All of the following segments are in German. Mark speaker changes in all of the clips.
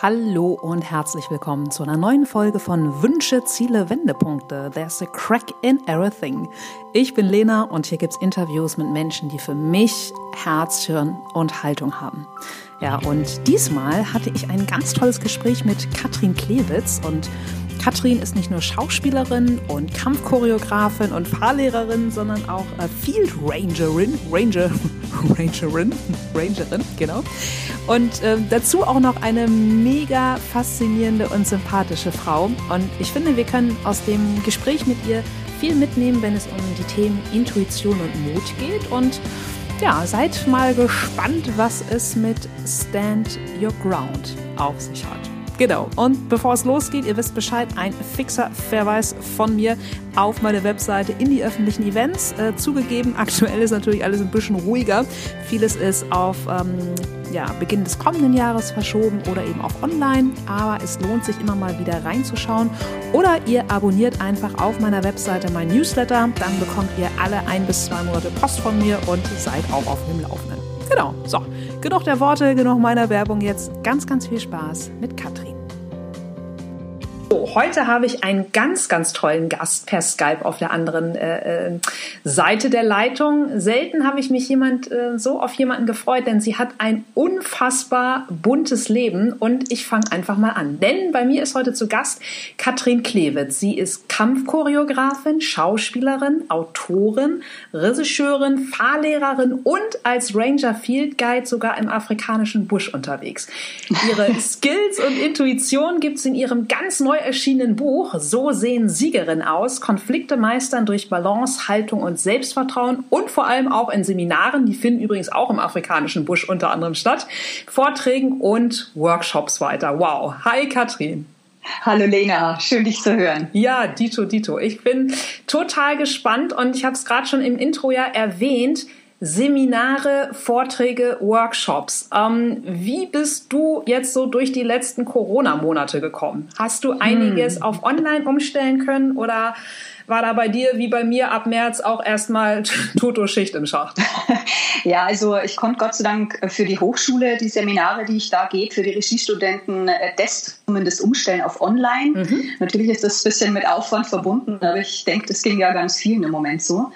Speaker 1: Hallo und herzlich willkommen zu einer neuen Folge von Wünsche, Ziele, Wendepunkte. There's a crack in everything. Ich bin Lena und hier gibt's Interviews mit Menschen, die für mich Herz, Hirn und Haltung haben. Ja, und diesmal hatte ich ein ganz tolles Gespräch mit Katrin Klewitz und Katrin ist nicht nur Schauspielerin und Kampfchoreografin und Fahrlehrerin, sondern auch äh, Field Rangerin, Ranger, Rangerin, Rangerin, genau. Und äh, dazu auch noch eine mega faszinierende und sympathische Frau. Und ich finde, wir können aus dem Gespräch mit ihr viel mitnehmen, wenn es um die Themen Intuition und Mut geht. Und ja, seid mal gespannt, was es mit Stand Your Ground auf sich hat. Genau. Und bevor es losgeht, ihr wisst Bescheid, ein fixer Verweis von mir auf meine Webseite in die öffentlichen Events. Äh, zugegeben, aktuell ist natürlich alles ein bisschen ruhiger. Vieles ist auf ähm, ja, Beginn des kommenden Jahres verschoben oder eben auch online. Aber es lohnt sich immer mal wieder reinzuschauen. Oder ihr abonniert einfach auf meiner Webseite mein Newsletter. Dann bekommt ihr alle ein bis zwei Monate Post von mir und seid auch auf dem Laufenden. Genau. So, genug der Worte, genug meiner Werbung. Jetzt ganz, ganz viel Spaß mit Katrin. So, heute habe ich einen ganz, ganz tollen Gast per Skype auf der anderen äh, äh, Seite der Leitung. Selten habe ich mich jemand äh, so auf jemanden gefreut, denn sie hat ein unfassbar buntes Leben und ich fange einfach mal an. Denn bei mir ist heute zu Gast Katrin Klewitz. Sie ist Kampfchoreografin, Schauspielerin, Autorin, Regisseurin, Fahrlehrerin und als Ranger Field Guide sogar im afrikanischen Busch unterwegs. Ihre Skills und Intuition gibt es in ihrem ganz neu erschienenen Buch So sehen Siegerinnen aus, Konflikte meistern durch Balance, Haltung und Selbstvertrauen und vor allem auch in Seminaren, die finden übrigens auch im afrikanischen Busch unter anderem statt, Vorträgen und Workshops weiter. Wow. Hi Katrin.
Speaker 2: Hallo Lena, schön dich zu hören.
Speaker 1: Ja, Dito, Dito. Ich bin total gespannt und ich habe es gerade schon im Intro ja erwähnt. Seminare, Vorträge, Workshops. Ähm, wie bist du jetzt so durch die letzten Corona-Monate gekommen? Hast du einiges hm. auf Online umstellen können oder war da bei dir wie bei mir ab März auch erstmal Toto-Schicht im Schacht?
Speaker 2: Ja, also ich konnte Gott sei Dank für die Hochschule die Seminare, die ich da gebe, für die Regiestudenten, äh, das zumindest umstellen auf Online. Mhm. Natürlich ist das ein bisschen mit Aufwand verbunden, aber ich denke, das ging ja ganz vielen im Moment so.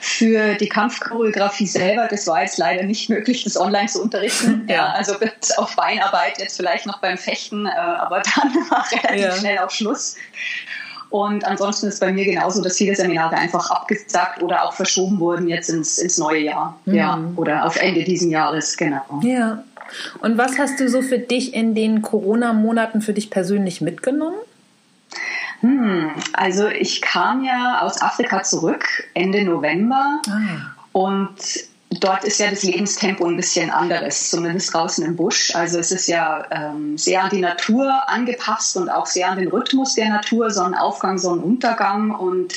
Speaker 2: Für die Kampfchoreografie selber, das war jetzt leider nicht möglich, das online zu unterrichten. Ja, also bis auf Beinarbeit jetzt vielleicht noch beim Fechten, äh, aber dann war relativ ja. schnell auch Schluss. Und ansonsten ist bei mir genauso, dass viele Seminare einfach abgesagt oder auch verschoben wurden jetzt ins, ins neue Jahr. Mhm. Ja, oder auf Ende diesen Jahres, genau.
Speaker 1: Ja. Und was hast du so für dich in den Corona-Monaten für dich persönlich mitgenommen?
Speaker 2: Hm, also ich kam ja aus Afrika zurück Ende November ah. und dort ist ja das Lebenstempo ein bisschen anderes, zumindest draußen im Busch. Also es ist ja ähm, sehr an die Natur angepasst und auch sehr an den Rhythmus der Natur, Sonnenaufgang, Sonnenuntergang. Und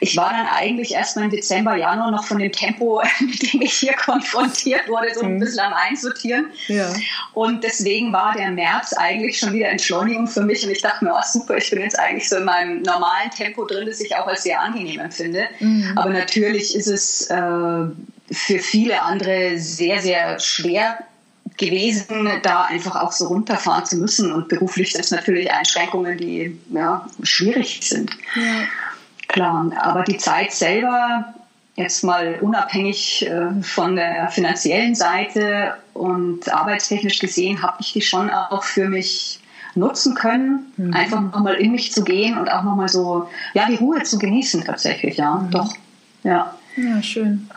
Speaker 2: ich war dann eigentlich erst mal im Dezember, Januar noch von dem Tempo, mit dem ich hier konfrontiert wurde, so ein mhm. bisschen am Einsortieren. Ja. Und deswegen war der März eigentlich schon wieder Entschleunigung für mich. Und ich dachte mir, oh super, ich bin jetzt eigentlich so in meinem normalen Tempo drin, das ich auch als sehr angenehm empfinde. Mhm. Aber natürlich ist es äh, für viele andere sehr, sehr schwer gewesen, da einfach auch so runterfahren zu müssen. Und beruflich sind es natürlich Einschränkungen, die ja, schwierig sind. Ja. Klar, aber die Zeit selber, jetzt mal unabhängig äh, von der finanziellen Seite und arbeitstechnisch gesehen, habe ich die schon auch für mich nutzen können, mhm. einfach nochmal in mich zu gehen und auch nochmal so, ja, die Ruhe zu genießen tatsächlich, ja, mhm. doch,
Speaker 1: ja. Ja, schön.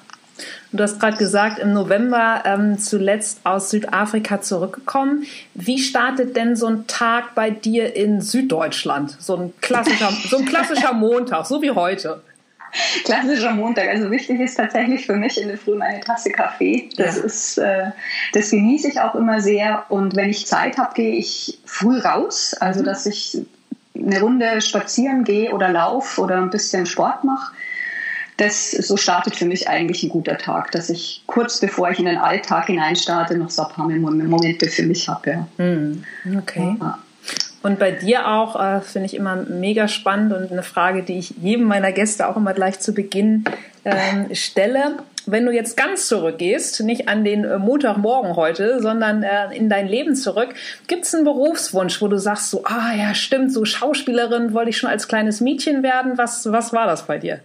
Speaker 1: Du hast gerade gesagt, im November ähm, zuletzt aus Südafrika zurückgekommen. Wie startet denn so ein Tag bei dir in Süddeutschland? So ein klassischer, so ein klassischer Montag, so wie heute.
Speaker 2: Klassischer Montag. Also wichtig ist tatsächlich für mich in der Früh eine Tasse Kaffee. Das ja. ist, äh, das genieße ich auch immer sehr. Und wenn ich Zeit habe, gehe ich früh raus. Also mhm. dass ich eine Runde spazieren gehe oder laufe oder ein bisschen Sport mache das so startet für mich eigentlich ein guter Tag, dass ich kurz bevor ich in den Alltag hineinstarte, noch so ein paar Momente für mich habe. Ja.
Speaker 1: Hm, okay. Ja. Und bei dir auch äh, finde ich immer mega spannend und eine Frage, die ich jedem meiner Gäste auch immer gleich zu Beginn ähm, stelle. wenn du jetzt ganz zurückgehst, nicht an den äh, Montagmorgen heute, sondern äh, in dein Leben zurück, gibt es einen Berufswunsch, wo du sagst so, ah ja, stimmt, so Schauspielerin wollte ich schon als kleines Mädchen werden. Was, was war das bei dir?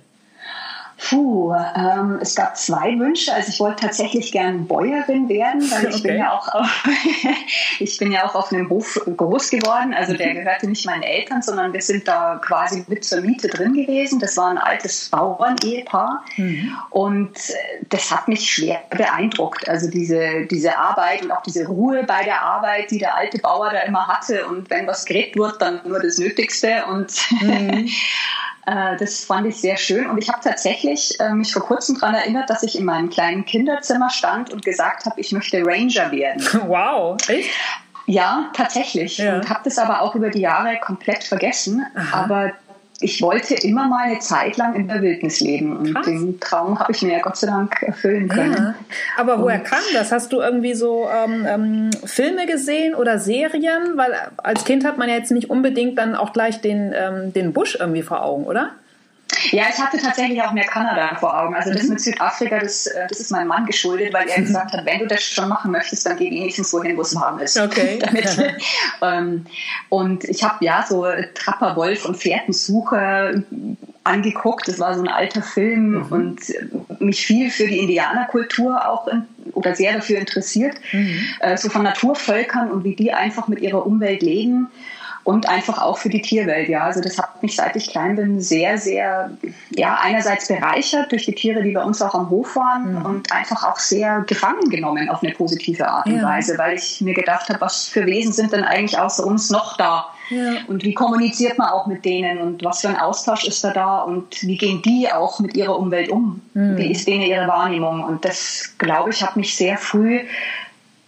Speaker 2: Puh, ähm, es gab zwei Wünsche. Also ich wollte tatsächlich gern Bäuerin werden, weil ich okay. bin ja auch auf, ich bin ja auch auf einem Hof groß geworden. Also der mhm. gehörte nicht meinen Eltern, sondern wir sind da quasi mit zur Miete drin gewesen. Das war ein altes Bauern-Ehepaar mhm. und das hat mich schwer beeindruckt. Also diese, diese Arbeit und auch diese Ruhe bei der Arbeit, die der alte Bauer da immer hatte. Und wenn was gerät wird, dann nur das Nötigste. Und mhm. Äh, das fand ich sehr schön und ich habe tatsächlich äh, mich vor kurzem daran erinnert, dass ich in meinem kleinen Kinderzimmer stand und gesagt habe, ich möchte Ranger werden.
Speaker 1: Wow, echt?
Speaker 2: Ja, tatsächlich. Ja. Und habe das aber auch über die Jahre komplett vergessen. Aha. Aber ich wollte immer mal eine Zeit lang in der Wildnis leben und Krass. den Traum habe ich mir ja Gott sei Dank erfüllen können. Ja.
Speaker 1: Aber woher und kam das? Hast du irgendwie so ähm, ähm, Filme gesehen oder Serien? Weil als Kind hat man ja jetzt nicht unbedingt dann auch gleich den, ähm, den Busch irgendwie vor Augen, oder?
Speaker 2: Ja, ich hatte tatsächlich auch mehr Kanada vor Augen. Also das mhm. mit Südafrika, das, äh, das ist meinem Mann geschuldet, weil er gesagt hat, wenn du das schon machen möchtest, dann geh wenigstens so hin, wo es warm ist.
Speaker 1: Okay.
Speaker 2: Damit, ähm, und ich habe ja so Trapper, Wolf und Fährtensuche angeguckt. Das war so ein alter Film mhm. und mich viel für die Indianerkultur auch in, oder sehr dafür interessiert, mhm. äh, so von Naturvölkern und wie die einfach mit ihrer Umwelt leben und einfach auch für die Tierwelt. Ja, also das hat mich seit ich klein bin sehr, sehr, ja, einerseits bereichert durch die Tiere, die bei uns auch am Hof waren mhm. und einfach auch sehr gefangen genommen auf eine positive Art und ja. Weise, weil ich mir gedacht habe, was für Wesen sind denn eigentlich außer uns noch da? Ja. Und wie kommuniziert man auch mit denen und was für ein Austausch ist da da und wie gehen die auch mit ihrer Umwelt um? Mhm. Wie ist denen ihre Wahrnehmung? Und das, glaube ich, hat mich sehr früh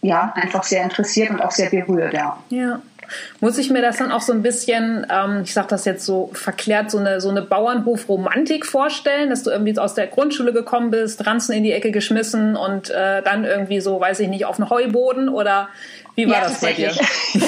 Speaker 2: ja, einfach sehr interessiert und auch sehr berührt, ja.
Speaker 1: Ja. Muss ich mir das dann auch so ein bisschen, ähm, ich sage das jetzt so verklärt, so eine, so eine Bauernhof-Romantik vorstellen, dass du irgendwie aus der Grundschule gekommen bist, Ranzen in die Ecke geschmissen und äh, dann irgendwie so, weiß ich nicht, auf den Heuboden oder wie war ja, das bei dir?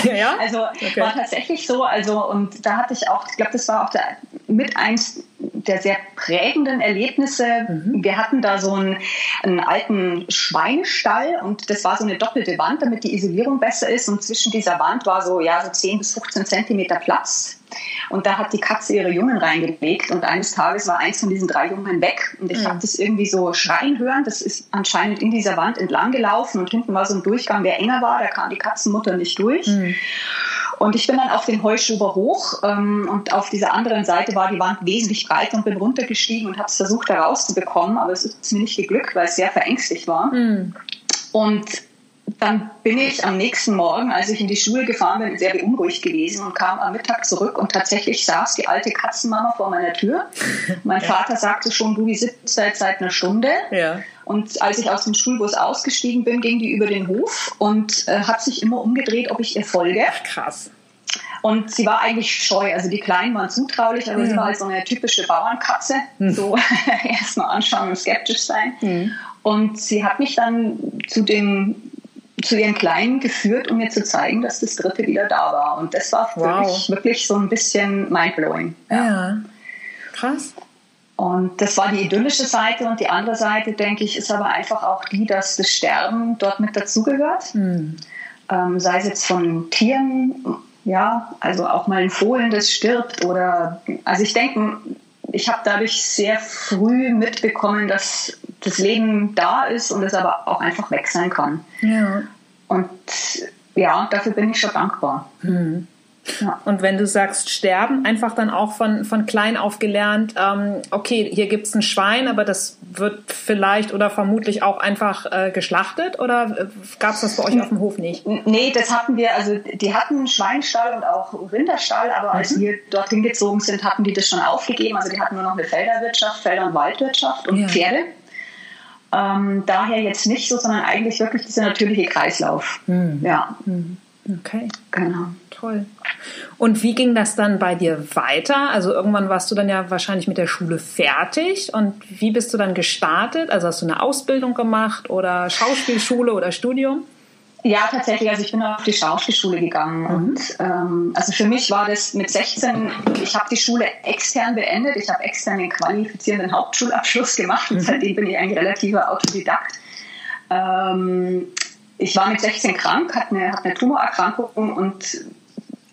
Speaker 2: ja? Also okay. war tatsächlich so. Also und da hatte ich auch, ich glaube, das war auch der, mit eins der sehr prägenden Erlebnisse. Mhm. Wir hatten da so einen, einen, alten Schweinestall und das war so eine doppelte Wand, damit die Isolierung besser ist. Und zwischen dieser Wand war so ja so 10 bis 15 Zentimeter Platz. Und da hat die Katze ihre Jungen reingelegt und eines Tages war eins von diesen drei Jungen weg. Und ich mhm. habe das irgendwie so schreien hören. Das ist anscheinend in dieser Wand entlang gelaufen und hinten war so ein Durchgang, der enger war. Da kam die Katzenmutter nicht durch. Mhm. Und ich bin dann auf den Heuschuber hoch ähm, und auf dieser anderen Seite war die Wand wesentlich breiter und bin runtergestiegen und habe es versucht herauszubekommen, aber es ist mir nicht geglückt, weil es sehr verängstigt war. Mhm. Und dann bin ich am nächsten Morgen, als ich in die Schule gefahren bin, sehr beunruhigt gewesen und kam am Mittag zurück und tatsächlich saß die alte Katzenmama vor meiner Tür. Mein ja. Vater sagte schon, du, die sitzt seit, seit einer Stunde. Ja. Und als ich aus dem Schulbus ausgestiegen bin, ging die über den Hof und äh, hat sich immer umgedreht, ob ich ihr folge.
Speaker 1: Ach, krass.
Speaker 2: Und sie war eigentlich scheu. Also die Kleinen waren zutraulich, aber mhm. sie war halt so eine typische Bauernkatze. Mhm. So erstmal anschauen und skeptisch sein. Mhm. Und sie hat mich dann zu dem zu ihren Kleinen geführt, um mir zu zeigen, dass das dritte wieder da war. Und das war für wow. mich wirklich so ein bisschen mindblowing.
Speaker 1: Ja. ja. Krass.
Speaker 2: Und das war die idyllische Seite und die andere Seite, denke ich, ist aber einfach auch die, dass das Sterben dort mit dazugehört. Mhm. Ähm, sei es jetzt von Tieren, ja, also auch mal ein Fohlen, das stirbt oder, also ich denke, ich habe dadurch sehr früh mitbekommen, dass das Leben da ist und es aber auch einfach weg sein kann. Ja. Und ja, dafür bin ich schon dankbar.
Speaker 1: Mhm. Ja. Und wenn du sagst sterben, einfach dann auch von, von klein auf gelernt, ähm, okay, hier gibt es ein Schwein, aber das wird vielleicht oder vermutlich auch einfach äh, geschlachtet oder äh, gab es das bei euch auf dem Hof nicht?
Speaker 2: Nee, das hatten wir, also die hatten Schweinstall und auch Rinderstall, aber mhm. als wir dorthin gezogen sind, hatten die das schon aufgegeben. Also die hatten nur noch eine Felderwirtschaft, Felder- und Waldwirtschaft und ja. Pferde. Ähm, daher jetzt nicht so, sondern eigentlich wirklich dieser natürliche Kreislauf. Mhm. Ja. Mhm.
Speaker 1: Okay. Genau. Toll. Und wie ging das dann bei dir weiter? Also irgendwann warst du dann ja wahrscheinlich mit der Schule fertig. Und wie bist du dann gestartet? Also hast du eine Ausbildung gemacht oder Schauspielschule oder Studium?
Speaker 2: Ja, tatsächlich. Also ich bin auf die Schauspielschule gegangen. Mhm. Und ähm, also für mich war das mit 16, ich habe die Schule extern beendet. Ich habe extern den qualifizierenden Hauptschulabschluss gemacht und mhm. seitdem bin ich ein relativer Autodidakt. Ähm, ich war mit 16 krank, hatte eine, hatte eine Tumorerkrankung und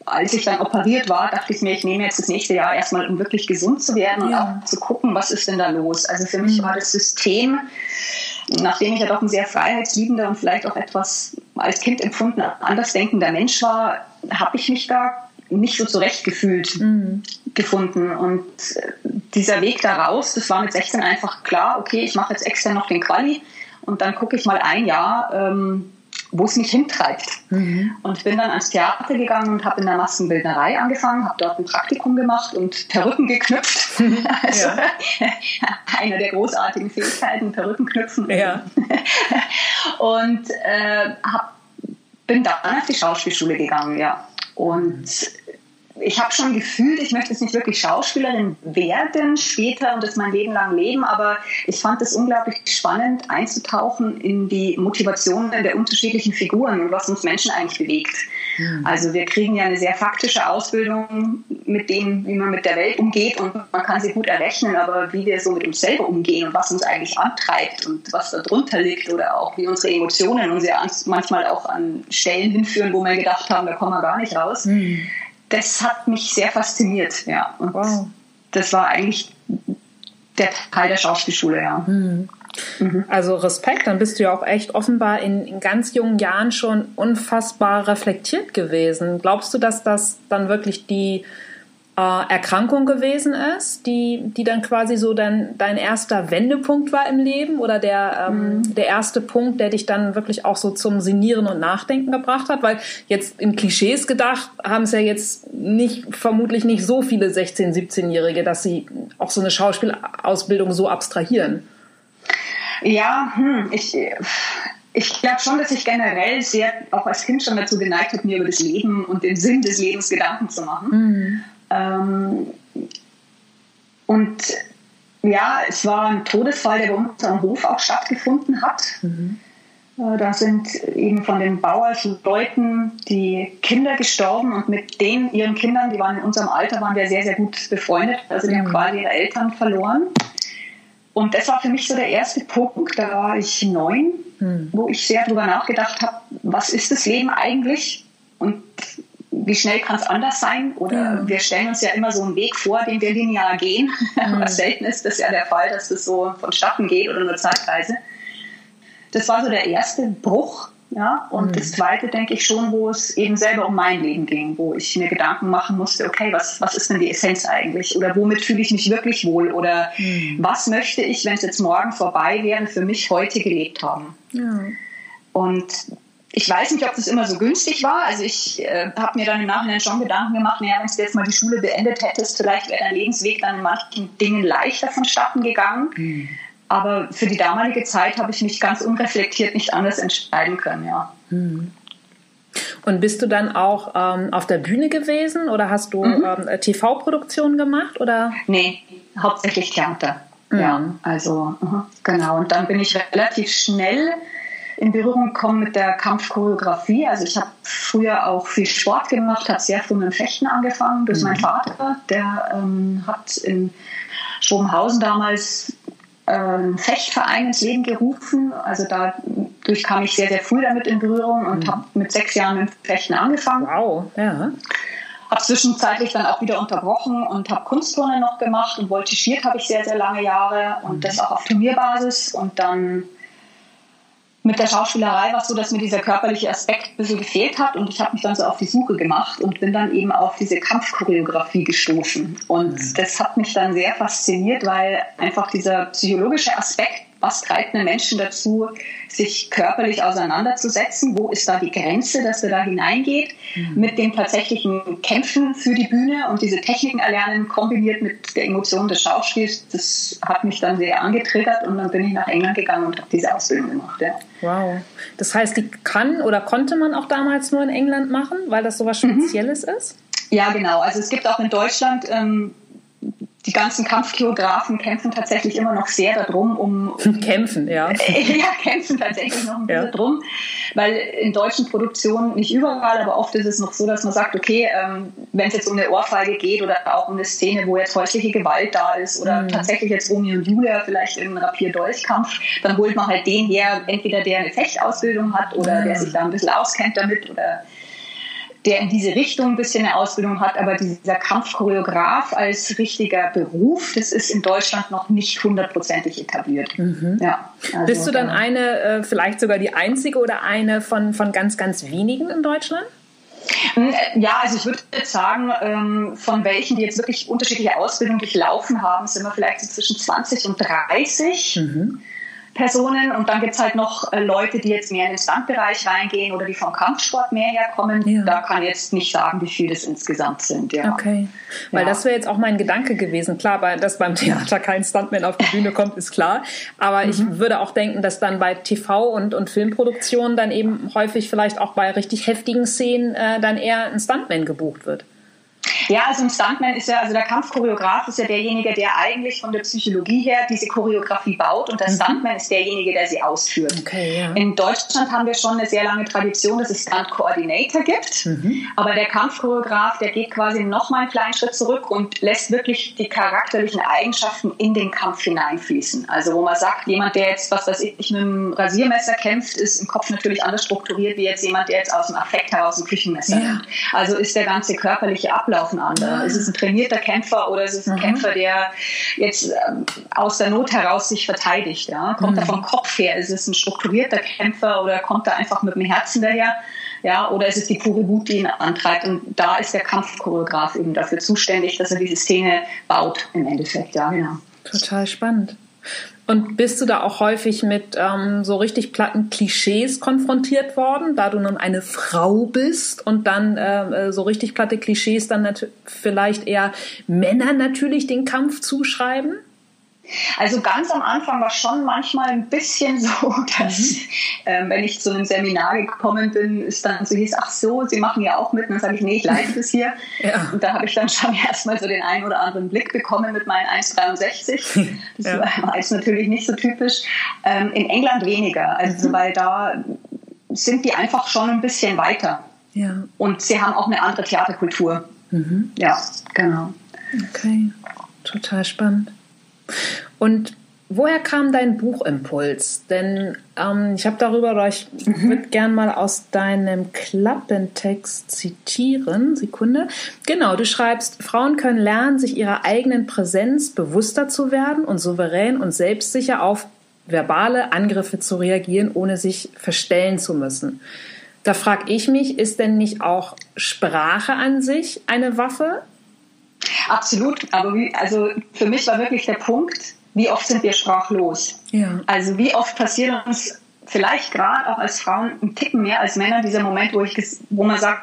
Speaker 2: als ich dann operiert war, dachte ich mir, ich nehme jetzt das nächste Jahr erstmal, um wirklich gesund zu werden und ja. auch zu gucken, was ist denn da los. Also für mich mhm. war das System, nachdem ich ja doch ein sehr freiheitsliebender und vielleicht auch etwas als Kind empfunden andersdenkender Mensch war, habe ich mich da nicht so zurechtgefühlt mhm. gefunden. Und dieser Weg da raus, das war mit 16 einfach klar, okay, ich mache jetzt extra noch den Quali und dann gucke ich mal ein Jahr, ähm, wo es mich hintreibt. Mhm. Und bin dann ans Theater gegangen und habe in der Maskenbildnerei angefangen, habe dort ein Praktikum gemacht und Perücken geknüpft. also ja. eine der großartigen Fähigkeiten, Perücken knüpfen. Ja. und äh, hab, bin dann auf die Schauspielschule gegangen, ja. Und ich habe schon gefühlt, ich möchte jetzt nicht wirklich Schauspielerin werden später und das mein Leben lang leben, aber ich fand es unglaublich spannend, einzutauchen in die Motivationen der unterschiedlichen Figuren und was uns Menschen eigentlich bewegt. Mhm. Also wir kriegen ja eine sehr faktische Ausbildung mit dem, wie man mit der Welt umgeht und man kann sie gut errechnen, aber wie wir so mit uns selber umgehen und was uns eigentlich antreibt und was da drunter liegt oder auch wie unsere Emotionen uns ja manchmal auch an Stellen hinführen, wo wir gedacht haben, da kommen wir gar nicht raus. Mhm das hat mich sehr fasziniert, ja. Und wow. das war eigentlich der Teil der Schauspielschule, ja.
Speaker 1: Mhm. Mhm. Also Respekt, dann bist du ja auch echt offenbar in, in, ganz jungen Jahren schon unfassbar reflektiert gewesen. Glaubst du, dass das dann wirklich die Erkrankung gewesen ist, die, die dann quasi so dein, dein erster Wendepunkt war im Leben oder der, ähm, mhm. der erste Punkt, der dich dann wirklich auch so zum Sinieren und Nachdenken gebracht hat? Weil jetzt in Klischees gedacht haben es ja jetzt nicht, vermutlich nicht so viele 16-, 17-Jährige, dass sie auch so eine Schauspielausbildung so abstrahieren.
Speaker 2: Ja, hm, ich, ich glaube schon, dass ich generell sehr, auch als Kind schon dazu geneigt habe, mir über das Leben und den Sinn des Lebens Gedanken zu machen. Mhm. Ähm, und ja, es war ein Todesfall, der bei uns am Hof auch stattgefunden hat. Mhm. Äh, da sind eben von den Bauersleuten die Kinder gestorben und mit denen, ihren Kindern, die waren in unserem Alter, waren wir sehr, sehr gut befreundet. Also die mhm. haben quasi ihre Eltern verloren. Und das war für mich so der erste Punkt. Da war ich neun, mhm. wo ich sehr darüber nachgedacht habe, was ist das Leben eigentlich? Und wie schnell kann es anders sein? Oder ja. wir stellen uns ja immer so einen Weg vor, den wir linear gehen. Mhm. Aber selten ist das ja der Fall, dass das so vonstatten geht oder nur zeitweise. Das war so der erste Bruch. Ja, und mhm. das zweite denke ich schon, wo es eben selber um mein Leben ging, wo ich mir Gedanken machen musste, okay, was, was ist denn die Essenz eigentlich? Oder womit fühle ich mich wirklich wohl? Oder mhm. was möchte ich, wenn es jetzt morgen vorbei wäre, für mich heute gelebt haben? Und ich weiß nicht, ob das immer so günstig war. Also ich äh, habe mir dann im Nachhinein schon Gedanken gemacht, naja, wenn du jetzt mal die Schule beendet hättest, vielleicht wäre dein Lebensweg dann in manchen Dingen leichter vonstatten gegangen. Mhm. Aber für die damalige Zeit habe ich mich ganz unreflektiert nicht anders entscheiden können, ja. Mhm.
Speaker 1: Und bist du dann auch ähm, auf der Bühne gewesen oder hast du mhm. ähm, TV-Produktionen gemacht? Oder?
Speaker 2: Nee, hauptsächlich Theater. Ja, also genau. Und dann bin ich relativ schnell in Berührung gekommen mit der Kampfchoreografie. Also ich habe früher auch viel Sport gemacht, habe sehr früh mit dem Fechten angefangen durch mhm. meinen Vater. Der ähm, hat in Schrobenhausen damals äh, einen Fechtverein ins Leben gerufen. Also dadurch kam ich sehr, sehr früh damit in Berührung und mhm. habe mit sechs Jahren mit dem Fechten angefangen.
Speaker 1: Wow, ja.
Speaker 2: Habe zwischenzeitlich dann auch wieder unterbrochen und habe Kunstturnen noch gemacht und voltigiert habe ich sehr, sehr lange Jahre und mhm. das auch auf Turnierbasis und dann mit der Schauspielerei war es so, dass mir dieser körperliche Aspekt ein bisschen gefehlt hat und ich habe mich dann so auf die Suche gemacht und bin dann eben auf diese Kampfchoreografie gestoßen. Und mhm. das hat mich dann sehr fasziniert, weil einfach dieser psychologische Aspekt was treibt einen Menschen dazu, sich körperlich auseinanderzusetzen? Wo ist da die Grenze, dass er da hineingeht? Mhm. Mit den tatsächlichen Kämpfen für die Bühne und diese Techniken erlernen, kombiniert mit der Emotion des Schauspiels, das hat mich dann sehr angetriggert und dann bin ich nach England gegangen und habe diese Ausbildung gemacht. Ja.
Speaker 1: Wow. Das heißt, die kann oder konnte man auch damals nur in England machen, weil das so was mhm. Spezielles mhm. ist?
Speaker 2: Ja, genau. Also es gibt auch in Deutschland ähm, die ganzen Kampfchoreografen kämpfen tatsächlich immer noch sehr darum, um.
Speaker 1: kämpfen, ja.
Speaker 2: ja, kämpfen tatsächlich noch ein bisschen ja. drum, weil in deutschen Produktionen nicht überall, aber oft ist es noch so, dass man sagt, okay, ähm, wenn es jetzt um eine Ohrfeige geht oder auch um eine Szene, wo jetzt häusliche Gewalt da ist oder mhm. tatsächlich jetzt Romeo und Julia vielleicht im Rapier-Dolchkampf, dann holt man halt den her, entweder der eine Fechtausbildung hat oder mhm. der sich da ein bisschen auskennt damit oder der in diese Richtung ein bisschen eine Ausbildung hat, aber dieser Kampfchoreograf als richtiger Beruf, das ist in Deutschland noch nicht hundertprozentig etabliert.
Speaker 1: Mhm. Ja, also, Bist du dann eine, äh, vielleicht sogar die einzige oder eine von, von ganz, ganz wenigen in Deutschland?
Speaker 2: Hm, äh, ja, also ich würde jetzt sagen, ähm, von welchen, die jetzt wirklich unterschiedliche Ausbildungen durchlaufen haben, sind wir vielleicht so zwischen 20 und 30. Mhm. Personen und dann gibt es halt noch äh, Leute, die jetzt mehr in den Standbereich reingehen oder die vom Kampfsport mehr herkommen. Ja. Da kann ich jetzt nicht sagen, wie viele das insgesamt sind.
Speaker 1: Ja. Okay, weil ja. das wäre jetzt auch mein Gedanke gewesen. Klar, dass beim Theater kein Stuntman auf die Bühne kommt, ist klar. Aber mhm. ich würde auch denken, dass dann bei TV und, und Filmproduktionen dann eben häufig vielleicht auch bei richtig heftigen Szenen äh, dann eher ein Stuntman gebucht wird.
Speaker 2: Ja, also ein Stuntman ist ja, also der Kampfchoreograf ist ja derjenige, der eigentlich von der Psychologie her diese Choreografie baut und der mhm. Stuntman ist derjenige, der sie ausführt. Okay, ja. In Deutschland haben wir schon eine sehr lange Tradition, dass es Stunt Coordinator gibt, mhm. aber der Kampfchoreograf, der geht quasi noch mal einen kleinen Schritt zurück und lässt wirklich die charakterlichen Eigenschaften in den Kampf hineinfließen. Also wo man sagt, jemand, der jetzt, was weiß ich, mit einem Rasiermesser kämpft, ist im Kopf natürlich anders strukturiert wie jetzt jemand, der jetzt aus dem Affekt heraus ein Küchenmesser ja. nimmt. Also ist der ganze körperliche Ablauf ein anderer. Ist es ein trainierter Kämpfer oder ist es ein mhm. Kämpfer, der jetzt ähm, aus der Not heraus sich verteidigt? Ja? Kommt mhm. er vom Kopf her? Ist es ein strukturierter Kämpfer oder kommt er einfach mit dem Herzen daher? Ja, oder ist es die pure Wut, die ihn antreibt? Und da ist der Kampfchoreograf eben dafür zuständig, dass er diese Szene baut im Endeffekt. Ja, genau.
Speaker 1: Total spannend. Und bist du da auch häufig mit ähm, so richtig platten Klischees konfrontiert worden, da du nun eine Frau bist und dann äh, so richtig platte Klischees dann vielleicht eher Männern natürlich den Kampf zuschreiben?
Speaker 2: Also ganz am Anfang war schon manchmal ein bisschen so, dass mhm. ähm, wenn ich zu einem Seminar gekommen bin, ist dann so hieß, ach so, Sie machen ja auch mit. Und dann sage ich, nee, ich leite das hier. ja. Und da habe ich dann schon erstmal so den einen oder anderen Blick bekommen mit meinen 1,63. Das ja. war jetzt natürlich nicht so typisch. Ähm, in England weniger, also mhm. weil da sind die einfach schon ein bisschen weiter. Ja. Und sie haben auch eine andere Theaterkultur. Mhm. Ja, genau.
Speaker 1: Okay, total spannend. Und woher kam dein Buchimpuls? Denn ähm, ich habe darüber, oder ich mhm. würde gern mal aus deinem Klappentext zitieren. Sekunde. Genau, du schreibst, Frauen können lernen, sich ihrer eigenen Präsenz bewusster zu werden und souverän und selbstsicher auf verbale Angriffe zu reagieren, ohne sich verstellen zu müssen. Da frage ich mich, ist denn nicht auch Sprache an sich eine Waffe?
Speaker 2: Absolut, aber wie, also für mich war wirklich der Punkt, wie oft sind wir sprachlos? Ja. Also wie oft passiert uns vielleicht gerade auch als Frauen ein Ticken mehr als Männer dieser Moment, wo, ich, wo man sagt,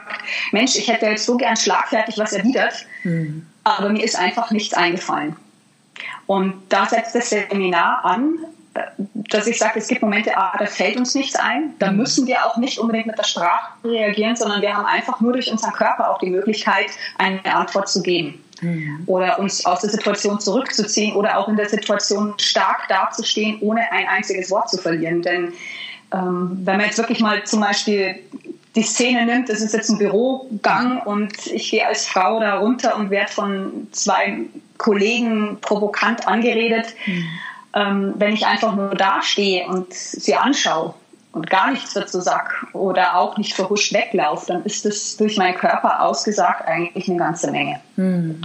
Speaker 2: Mensch, ich hätte jetzt so gern schlagfertig was erwidert, mhm. aber mir ist einfach nichts eingefallen. Und da setzt das Seminar an, dass ich sage, es gibt Momente, ah, da fällt uns nichts ein. Da mhm. müssen wir auch nicht unbedingt mit der Sprache reagieren, sondern wir haben einfach nur durch unseren Körper auch die Möglichkeit, eine Antwort zu geben. Mhm. Oder uns aus der Situation zurückzuziehen oder auch in der Situation stark dazustehen, ohne ein einziges Wort zu verlieren. Denn ähm, wenn man jetzt wirklich mal zum Beispiel die Szene nimmt, das ist jetzt ein Bürogang und ich gehe als Frau da runter und werde von zwei Kollegen provokant angeredet. Mhm. Ähm, wenn ich einfach nur dastehe und sie anschaue und gar nichts dazu sage oder auch nicht verhuscht weglaufe, dann ist das durch meinen Körper ausgesagt eigentlich eine ganze Menge. Mhm.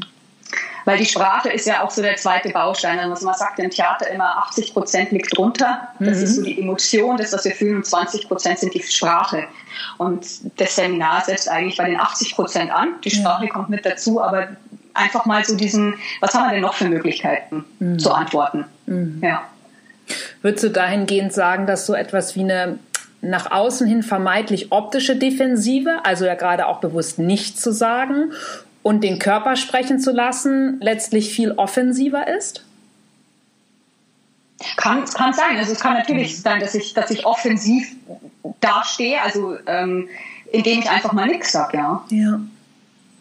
Speaker 2: Weil die Sprache ist ja auch so der zweite Baustein. Also man sagt im Theater immer, 80 Prozent liegt drunter. Das mhm. ist so die Emotion, das, was wir fühlen, und 20 Prozent sind die Sprache. Und das Seminar setzt eigentlich bei den 80 Prozent an. Die Sprache mhm. kommt mit dazu, aber einfach mal so diesen, was haben wir denn noch für Möglichkeiten mhm. zu antworten? Mhm. Ja.
Speaker 1: Würdest du dahingehend sagen, dass so etwas wie eine nach außen hin vermeintlich optische Defensive, also ja gerade auch bewusst nichts zu sagen und den Körper sprechen zu lassen, letztlich viel offensiver ist?
Speaker 2: Kann, kann sein. Also es kann natürlich sein, dass ich, dass ich offensiv dastehe, also ähm, indem ich einfach mal nichts sage, ja.
Speaker 1: Ja.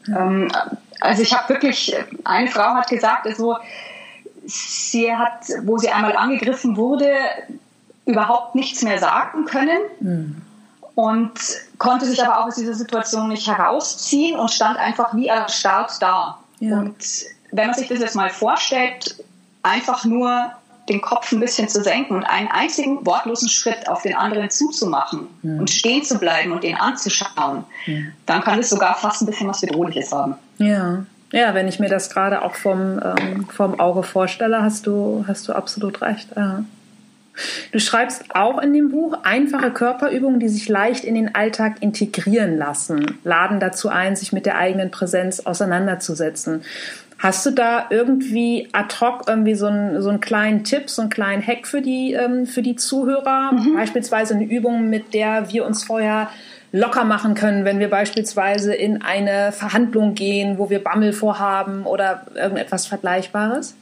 Speaker 2: Ähm, also ich habe wirklich, eine Frau hat gesagt, also sie hat, wo sie einmal angegriffen wurde, überhaupt nichts mehr sagen können. Mhm. Und konnte sich aber auch aus dieser Situation nicht herausziehen und stand einfach wie erstarrt da. Ja. Und wenn man sich das jetzt mal vorstellt, einfach nur den Kopf ein bisschen zu senken und einen einzigen wortlosen Schritt auf den anderen zuzumachen mhm. und stehen zu bleiben und den anzuschauen, mhm. dann kann es sogar fast ein bisschen was Bedrohliches haben.
Speaker 1: Ja. Ja, wenn ich mir das gerade auch vom, ähm, vom Auge vorstelle, hast du, hast du absolut recht. Ja. Du schreibst auch in dem Buch, einfache Körperübungen, die sich leicht in den Alltag integrieren lassen, laden dazu ein, sich mit der eigenen Präsenz auseinanderzusetzen. Hast du da irgendwie ad hoc irgendwie so einen, so einen kleinen Tipp, so einen kleinen Hack für die, ähm, für die Zuhörer? Mhm. Beispielsweise eine Übung, mit der wir uns vorher locker machen können, wenn wir beispielsweise in eine Verhandlung gehen, wo wir Bammel vorhaben oder irgendetwas Vergleichbares?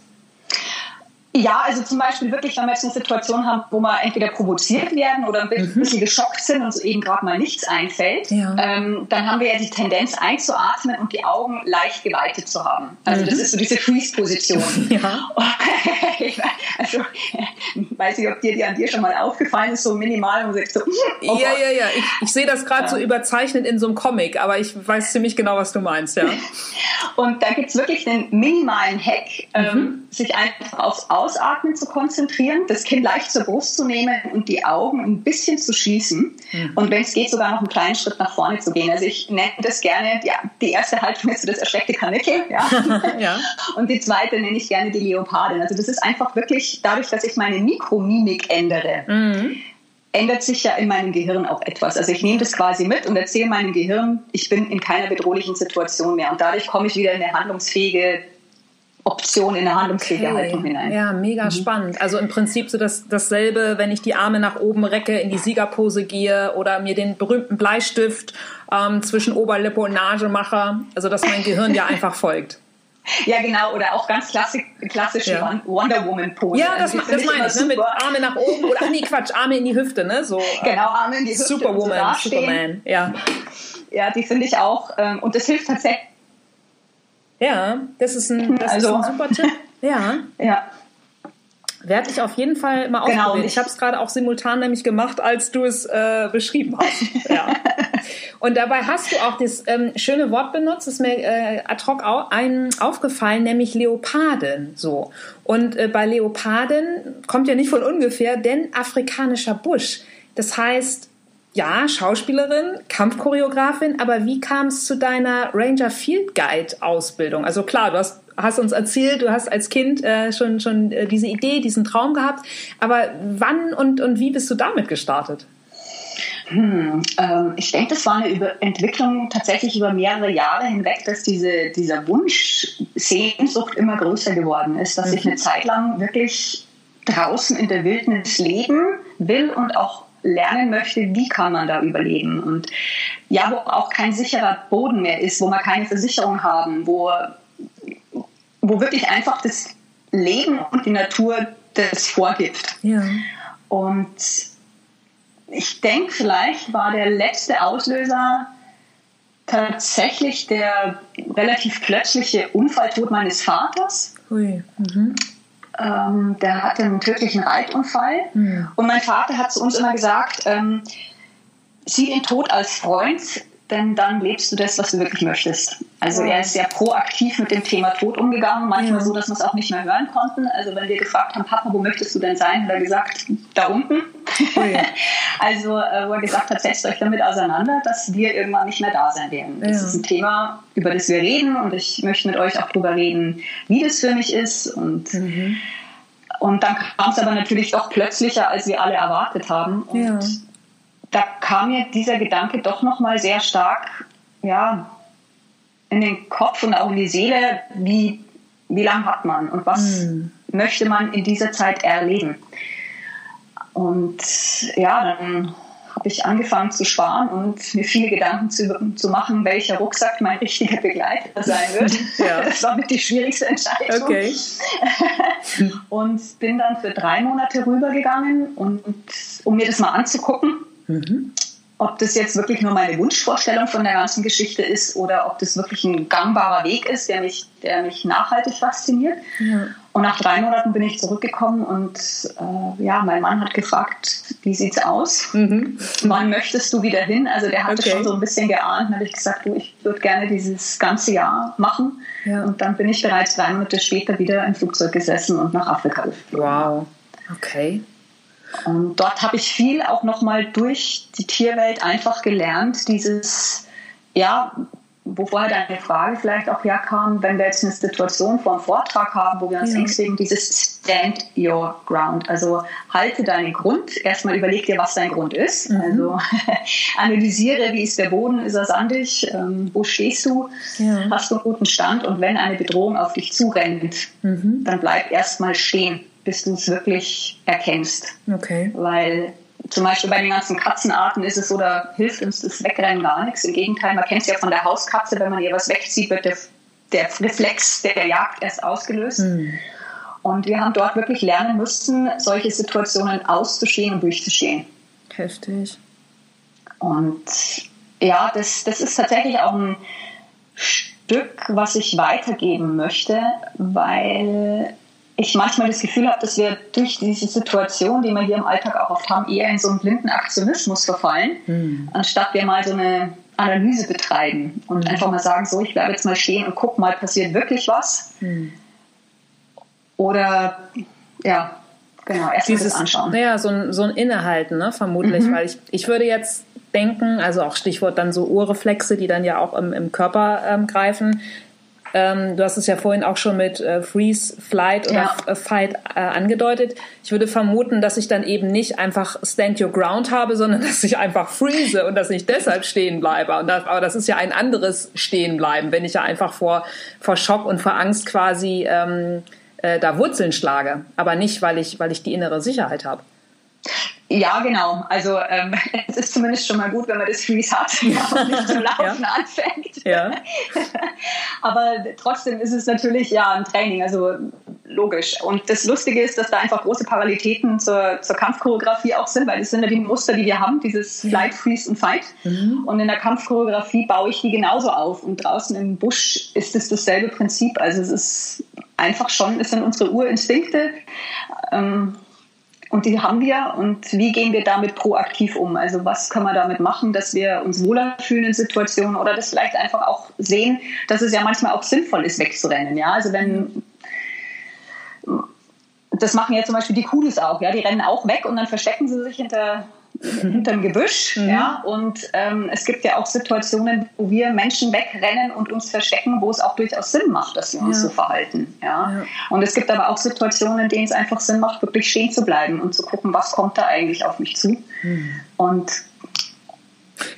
Speaker 2: Ja, also zum Beispiel wirklich, wenn wir jetzt eine Situation haben, wo wir entweder provoziert werden oder ein bisschen mhm. geschockt sind und uns eben gerade mal nichts einfällt, ja. ähm, dann haben wir ja die Tendenz einzuatmen und die Augen leicht geweitet zu haben. Also mhm. das ist so diese Freeze-Position. Ja. also weiß nicht, ob dir die an dir schon mal aufgefallen ist, so minimal und sagst so,
Speaker 1: oh ja, ja, ja. Ich, ich sehe das gerade ja. so überzeichnet in so einem Comic, aber ich weiß ziemlich genau, was du meinst, ja.
Speaker 2: und da gibt es wirklich einen minimalen Hack, ähm, mhm. sich einfach aufs Auge Ausatmen zu konzentrieren, das Kinn leicht zur Brust zu nehmen und die Augen ein bisschen zu schließen. Mhm. Und wenn es geht, sogar noch einen kleinen Schritt nach vorne zu gehen. Also ich nenne das gerne, die, die erste Haltung ist so das erschreckte Kanickel. Ja? ja. Und die zweite nenne ich gerne die Leopardin. Also das ist einfach wirklich dadurch, dass ich meine Mikromimik ändere. Mhm ändert sich ja in meinem Gehirn auch etwas. Also ich nehme das quasi mit und erzähle meinem Gehirn, ich bin in keiner bedrohlichen Situation mehr. Und dadurch komme ich wieder in eine handlungsfähige Option in eine handlungsfähige okay. Haltung hinein.
Speaker 1: Ja, mega mhm. spannend. Also im Prinzip so das, dasselbe, wenn ich die Arme nach oben recke, in die Siegerpose gehe oder mir den berühmten Bleistift ähm, zwischen Oberlippe und Nase mache. Also dass mein Gehirn ja einfach folgt.
Speaker 2: Ja, genau. Oder auch ganz klassisch, klassische ja. Wonder Woman Pose.
Speaker 1: Ja, das, das meine ich, ne? mit Arme nach oben oder ach nee, Quatsch, Arme in die Hüfte, ne? So,
Speaker 2: genau, Arme in die Hüfte.
Speaker 1: Superwoman, so Superman, ja.
Speaker 2: Ja, die finde ich auch. Ähm, und das hilft tatsächlich
Speaker 1: ja, das ist ein, das also, ist ein super Tipp. Ja.
Speaker 2: ja.
Speaker 1: Werde ich auf jeden Fall mal genau. ausprobieren. Ich habe es gerade auch simultan nämlich gemacht, als du es äh, beschrieben hast. Ja. Und dabei hast du auch das ähm, schöne Wort benutzt, das ist mir äh, ad hoc au ein, aufgefallen, nämlich Leoparden. So. Und äh, bei Leoparden kommt ja nicht von ungefähr, denn afrikanischer Busch. Das heißt, ja, Schauspielerin, Kampfchoreografin, aber wie kam es zu deiner Ranger Field Guide Ausbildung? Also klar, du hast, hast uns erzählt, du hast als Kind äh, schon, schon äh, diese Idee, diesen Traum gehabt, aber wann und, und wie bist du damit gestartet?
Speaker 2: Hm, ähm, ich denke, das war eine über Entwicklung tatsächlich über mehrere Jahre hinweg, dass diese, dieser Wunsch, Sehnsucht immer größer geworden ist, dass mhm. ich eine Zeit lang wirklich draußen in der Wildnis leben will und auch lernen möchte, wie kann man da überleben. Und ja, wo auch kein sicherer Boden mehr ist, wo wir keine Versicherung haben, wo, wo wirklich einfach das Leben und die Natur das vorgibt. Ja. Und ich denke, vielleicht war der letzte Auslöser tatsächlich der relativ plötzliche Unfalltod meines Vaters. Mhm. Ähm, der hatte einen tödlichen Reitunfall. Mhm. Und mein Vater hat zu uns immer gesagt, ähm, sieh den Tod als Freund, denn dann lebst du das, was du wirklich möchtest. Also er ist sehr proaktiv mit dem Thema Tod umgegangen, manchmal so, dass wir es auch nicht mehr hören konnten. Also wenn wir gefragt haben, Papa, wo möchtest du denn sein, hat er gesagt, da unten. Oh ja. also äh, wo er gesagt hat, setzt euch damit auseinander, dass wir irgendwann nicht mehr da sein werden. Das ja. ist ein Thema, über das wir reden und ich möchte mit euch auch darüber reden, wie das für mich ist und mhm. Und dann kam es aber natürlich doch plötzlicher, als wir alle erwartet haben. Und ja da kam mir dieser Gedanke doch nochmal sehr stark ja, in den Kopf und auch in die Seele, wie, wie lang hat man und was mhm. möchte man in dieser Zeit erleben. Und ja, dann habe ich angefangen zu sparen und mir viele Gedanken zu, zu machen, welcher Rucksack mein richtiger Begleiter sein wird. Ja. Das war mit die schwierigste Entscheidung. Okay. und bin dann für drei Monate rübergegangen, und, um mir das mal anzugucken. Mhm. Ob das jetzt wirklich nur meine Wunschvorstellung von der ganzen Geschichte ist oder ob das wirklich ein gangbarer Weg ist, der mich, der mich nachhaltig fasziniert. Ja. Und nach drei Monaten bin ich zurückgekommen und äh, ja, mein Mann hat gefragt, wie sieht's aus? Mhm. Wann möchtest du wieder hin? Also der hatte okay. schon so ein bisschen geahnt. Dann habe ich gesagt, du, ich würde gerne dieses ganze Jahr machen. Ja. Und dann bin ich bereits drei Monate später wieder im Flugzeug gesessen und nach Afrika geflogen.
Speaker 1: Wow, okay.
Speaker 2: Und dort habe ich viel auch nochmal durch die Tierwelt einfach gelernt, dieses, ja, wo vorher deine Frage vielleicht auch herkam, wenn wir jetzt eine Situation vor einem Vortrag haben, wo wir uns ängstigen, dieses Stand Your Ground. Also halte deinen Grund. Erstmal überleg dir, was dein Grund ist. Mhm. Also analysiere, wie ist der Boden, ist er sandig, ähm, wo stehst du, ja. hast du einen guten Stand und wenn eine Bedrohung auf dich zurennt, mhm. dann bleib erstmal stehen bis du es wirklich erkennst.
Speaker 1: Okay.
Speaker 2: Weil zum Beispiel bei den ganzen Katzenarten ist es so, da hilft uns das Wegrennen gar nichts. Im Gegenteil, man kennt es ja von der Hauskatze, wenn man ihr was wegzieht, wird der, der Reflex der Jagd erst ausgelöst. Hm. Und wir haben dort wirklich lernen müssen, solche Situationen auszustehen und durchzustehen.
Speaker 1: Heftig.
Speaker 2: Und ja, das, das ist tatsächlich auch ein Stück, was ich weitergeben möchte, weil ich manchmal das Gefühl habe, dass wir durch diese Situation, die wir hier im Alltag auch oft haben, eher in so einen blinden Aktionismus verfallen, mhm. anstatt wir mal so eine Analyse betreiben und mhm. einfach mal sagen, so, ich bleibe jetzt mal stehen und guck mal, passiert wirklich was? Mhm. Oder ja, genau, erst mal das anschauen.
Speaker 1: Naja, so ein, so ein Innehalten, ne, vermutlich, mhm. weil ich, ich würde jetzt denken, also auch Stichwort dann so Urreflexe, die dann ja auch im, im Körper ähm, greifen, ähm, du hast es ja vorhin auch schon mit äh, Freeze, Flight oder ja. Äh, Fight äh, angedeutet. Ich würde vermuten, dass ich dann eben nicht einfach Stand Your Ground habe, sondern dass ich einfach freeze und dass ich deshalb stehen bleibe. Und das, aber das ist ja ein anderes Stehenbleiben, wenn ich ja einfach vor, vor Schock und vor Angst quasi ähm, äh, da Wurzeln schlage. Aber nicht, weil ich, weil ich die innere Sicherheit habe.
Speaker 2: Ja, genau. Also ähm, es ist zumindest schon mal gut, wenn man das Freeze hat und nicht zum Laufen ja. anfängt. Ja. Aber trotzdem ist es natürlich ja ein Training, also logisch. Und das Lustige ist, dass da einfach große Parallelitäten zur, zur Kampfchoreografie auch sind, weil das sind ja die Muster, die wir haben, dieses Flight, Freeze und Fight. Mhm. Und in der Kampfchoreografie baue ich die genauso auf. Und draußen im Busch ist es dasselbe Prinzip. Also es ist einfach schon, es sind unsere Urinstinkte. Ähm, und die haben wir. Und wie gehen wir damit proaktiv um? Also was können wir damit machen, dass wir uns wohler fühlen in Situationen oder das vielleicht einfach auch sehen, dass es ja manchmal auch sinnvoll ist, wegzurennen. Ja, also wenn das machen ja zum Beispiel die Kudus auch, ja, die rennen auch weg und dann verstecken sie sich hinter hinterm Gebüsch. Mhm. Ja? Und ähm, es gibt ja auch Situationen, wo wir Menschen wegrennen und uns verstecken, wo es auch durchaus Sinn macht, dass wir uns ja. so verhalten. Ja? ja? Und es gibt aber auch Situationen, in denen es einfach Sinn macht, wirklich stehen zu bleiben und zu gucken, was kommt da eigentlich auf mich zu. Mhm. Und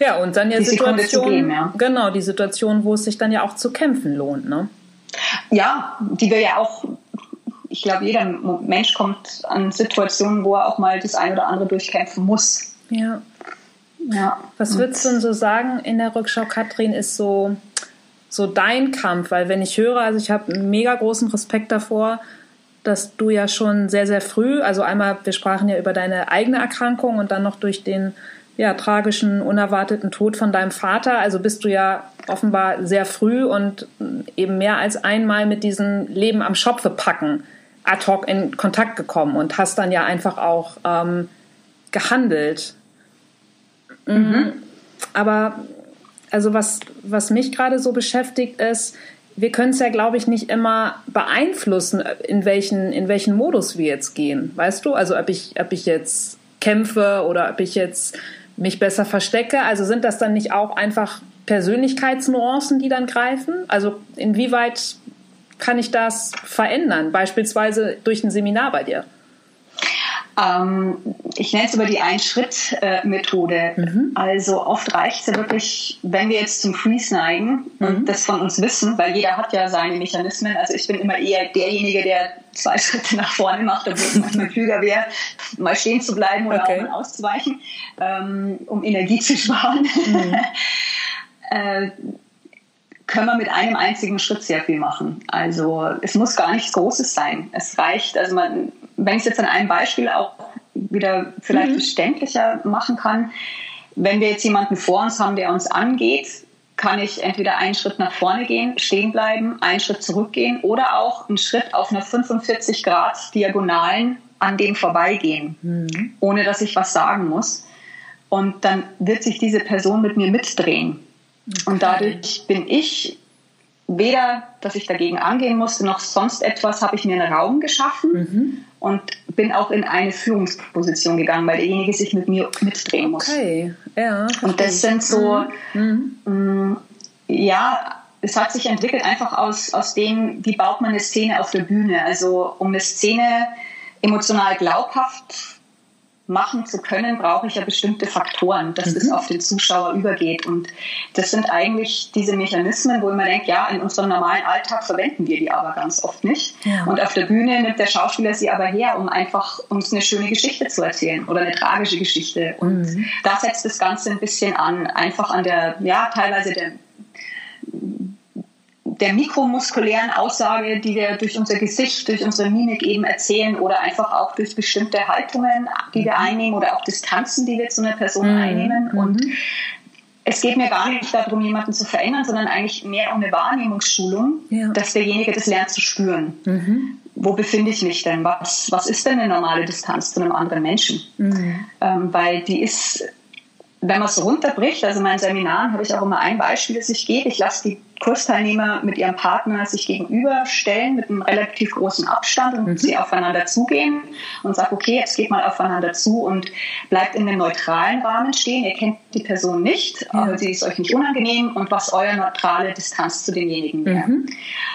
Speaker 1: ja, und dann ja Situationen, ja. genau, die Situation, wo es sich dann ja auch zu kämpfen lohnt, ne?
Speaker 2: Ja, die wir ja auch ich glaube, jeder Mensch kommt an Situationen, wo er auch mal das eine oder andere durchkämpfen muss.
Speaker 1: Ja. ja. Was würdest du denn so sagen in der Rückschau, Katrin, ist so, so dein Kampf? Weil wenn ich höre, also ich habe mega großen Respekt davor, dass du ja schon sehr, sehr früh, also einmal, wir sprachen ja über deine eigene Erkrankung und dann noch durch den ja, tragischen, unerwarteten Tod von deinem Vater. Also bist du ja offenbar sehr früh und eben mehr als einmal mit diesem Leben am Schopfe packen ad hoc in Kontakt gekommen und hast dann ja einfach auch ähm, gehandelt. Mm, mhm. Aber also was, was mich gerade so beschäftigt ist, wir können es ja, glaube ich, nicht immer beeinflussen, in welchen, in welchen Modus wir jetzt gehen. Weißt du? Also ob ich, ob ich jetzt kämpfe oder ob ich jetzt mich besser verstecke. Also sind das dann nicht auch einfach Persönlichkeitsnuancen, die dann greifen? Also inwieweit kann ich das verändern? Beispielsweise durch ein Seminar bei dir?
Speaker 2: Ähm, ich nenne es über die Ein-Schritt-Methode. Mhm. Also oft reicht es ja wirklich, wenn wir jetzt zum Freeze neigen mhm. und das von uns wissen, weil jeder hat ja seine Mechanismen. Also ich bin immer eher derjenige, der zwei Schritte nach vorne macht, obwohl es manchmal klüger wäre, mal stehen zu bleiben oder okay. auch mal auszuweichen, ähm, um Energie zu sparen. Mhm. äh, können wir mit einem einzigen Schritt sehr viel machen. Also es muss gar nichts Großes sein. Es reicht, also man, wenn ich es jetzt an einem Beispiel auch wieder vielleicht mhm. verständlicher machen kann, wenn wir jetzt jemanden vor uns haben, der uns angeht, kann ich entweder einen Schritt nach vorne gehen, stehen bleiben, einen Schritt zurückgehen oder auch einen Schritt auf einer 45 Grad Diagonalen an dem vorbeigehen, mhm. ohne dass ich was sagen muss. Und dann wird sich diese Person mit mir mitdrehen. Und dadurch bin ich weder, dass ich dagegen angehen musste, noch sonst etwas, habe ich mir einen Raum geschaffen mhm. und bin auch in eine Führungsposition gegangen, weil derjenige sich mit mir mitdrehen muss. Okay, ja. Und das sind so, mhm. mh, mm, ja, es hat sich entwickelt einfach aus, aus dem, wie baut man eine Szene auf der Bühne. Also um eine Szene emotional glaubhaft machen zu können, brauche ich ja bestimmte Faktoren, dass mhm. es auf den Zuschauer übergeht. Und das sind eigentlich diese Mechanismen, wo man denkt, ja, in unserem normalen Alltag verwenden wir die aber ganz oft nicht. Ja. Und auf der Bühne nimmt der Schauspieler sie aber her, um einfach uns eine schöne Geschichte zu erzählen oder eine tragische Geschichte. Und mhm. da setzt das Ganze ein bisschen an, einfach an der, ja, teilweise der der mikromuskulären Aussage, die wir durch unser Gesicht, durch unsere Mimik eben erzählen oder einfach auch durch bestimmte Haltungen, die wir mhm. einnehmen oder auch Distanzen, die wir zu einer Person mhm. einnehmen. Mhm. Und es geht mir gar nicht darum, jemanden zu verändern, sondern eigentlich mehr um eine Wahrnehmungsschulung, ja. dass derjenige das lernt zu spüren. Mhm. Wo befinde ich mich denn? Was, was ist denn eine normale Distanz zu einem anderen Menschen? Mhm. Ähm, weil die ist wenn man es runterbricht, also in meinen Seminaren habe ich auch immer ein Beispiel, das ich gebe. Ich lasse die Kursteilnehmer mit ihrem Partner sich gegenüberstellen mit einem relativ großen Abstand und mhm. sie aufeinander zugehen und sage, okay, jetzt geht mal aufeinander zu und bleibt in einem neutralen Rahmen stehen. Ihr kennt die Person nicht, ja. aber sie ist euch nicht unangenehm und was eure neutrale Distanz zu demjenigen wäre. Mhm.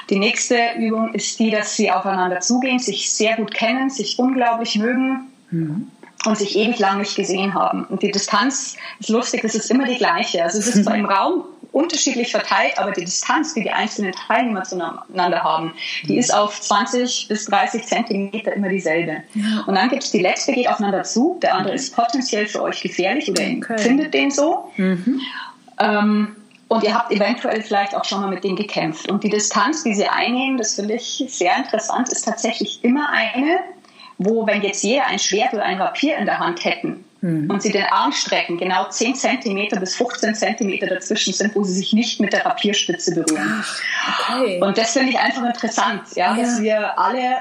Speaker 2: Die nächste Übung ist die, dass sie aufeinander zugehen, sich sehr gut kennen, sich unglaublich mögen. Mhm und sich ewig lang nicht gesehen haben. Und die Distanz ist lustig, das ist immer die gleiche. Also es ist zwar im Raum unterschiedlich verteilt, aber die Distanz, die die einzelnen Teilnehmer zueinander haben, die ist auf 20 bis 30 Zentimeter immer dieselbe. Und dann gibt es die letzte, geht aufeinander zu, der andere ist potenziell für euch gefährlich oder okay. findet den so. Mhm. Ähm, und ihr habt eventuell vielleicht auch schon mal mit denen gekämpft. Und die Distanz, die sie einnehmen, das finde ich sehr interessant, ist tatsächlich immer eine, wo, wenn jetzt jeder ein Schwert oder ein Rapier in der Hand hätten mhm. und sie den Arm strecken, genau 10 cm bis 15 cm dazwischen sind, wo sie sich nicht mit der Rapierspitze berühren. Okay. Und das finde ich einfach interessant, ja, ja, dass wir alle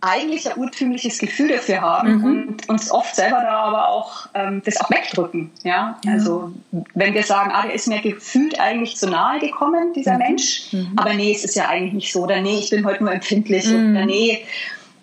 Speaker 2: eigentlich ein urtümliches Gefühl dafür haben mhm. und uns oft selber da aber auch ähm, das auch wegdrücken. Ja? ja? Also wenn wir sagen, ah, der ist mir gefühlt eigentlich zu nahe gekommen, dieser mhm. Mensch, mhm. aber nee, es ist ja eigentlich nicht so, oder nee, ich bin heute nur empfindlich, mhm. oder nee,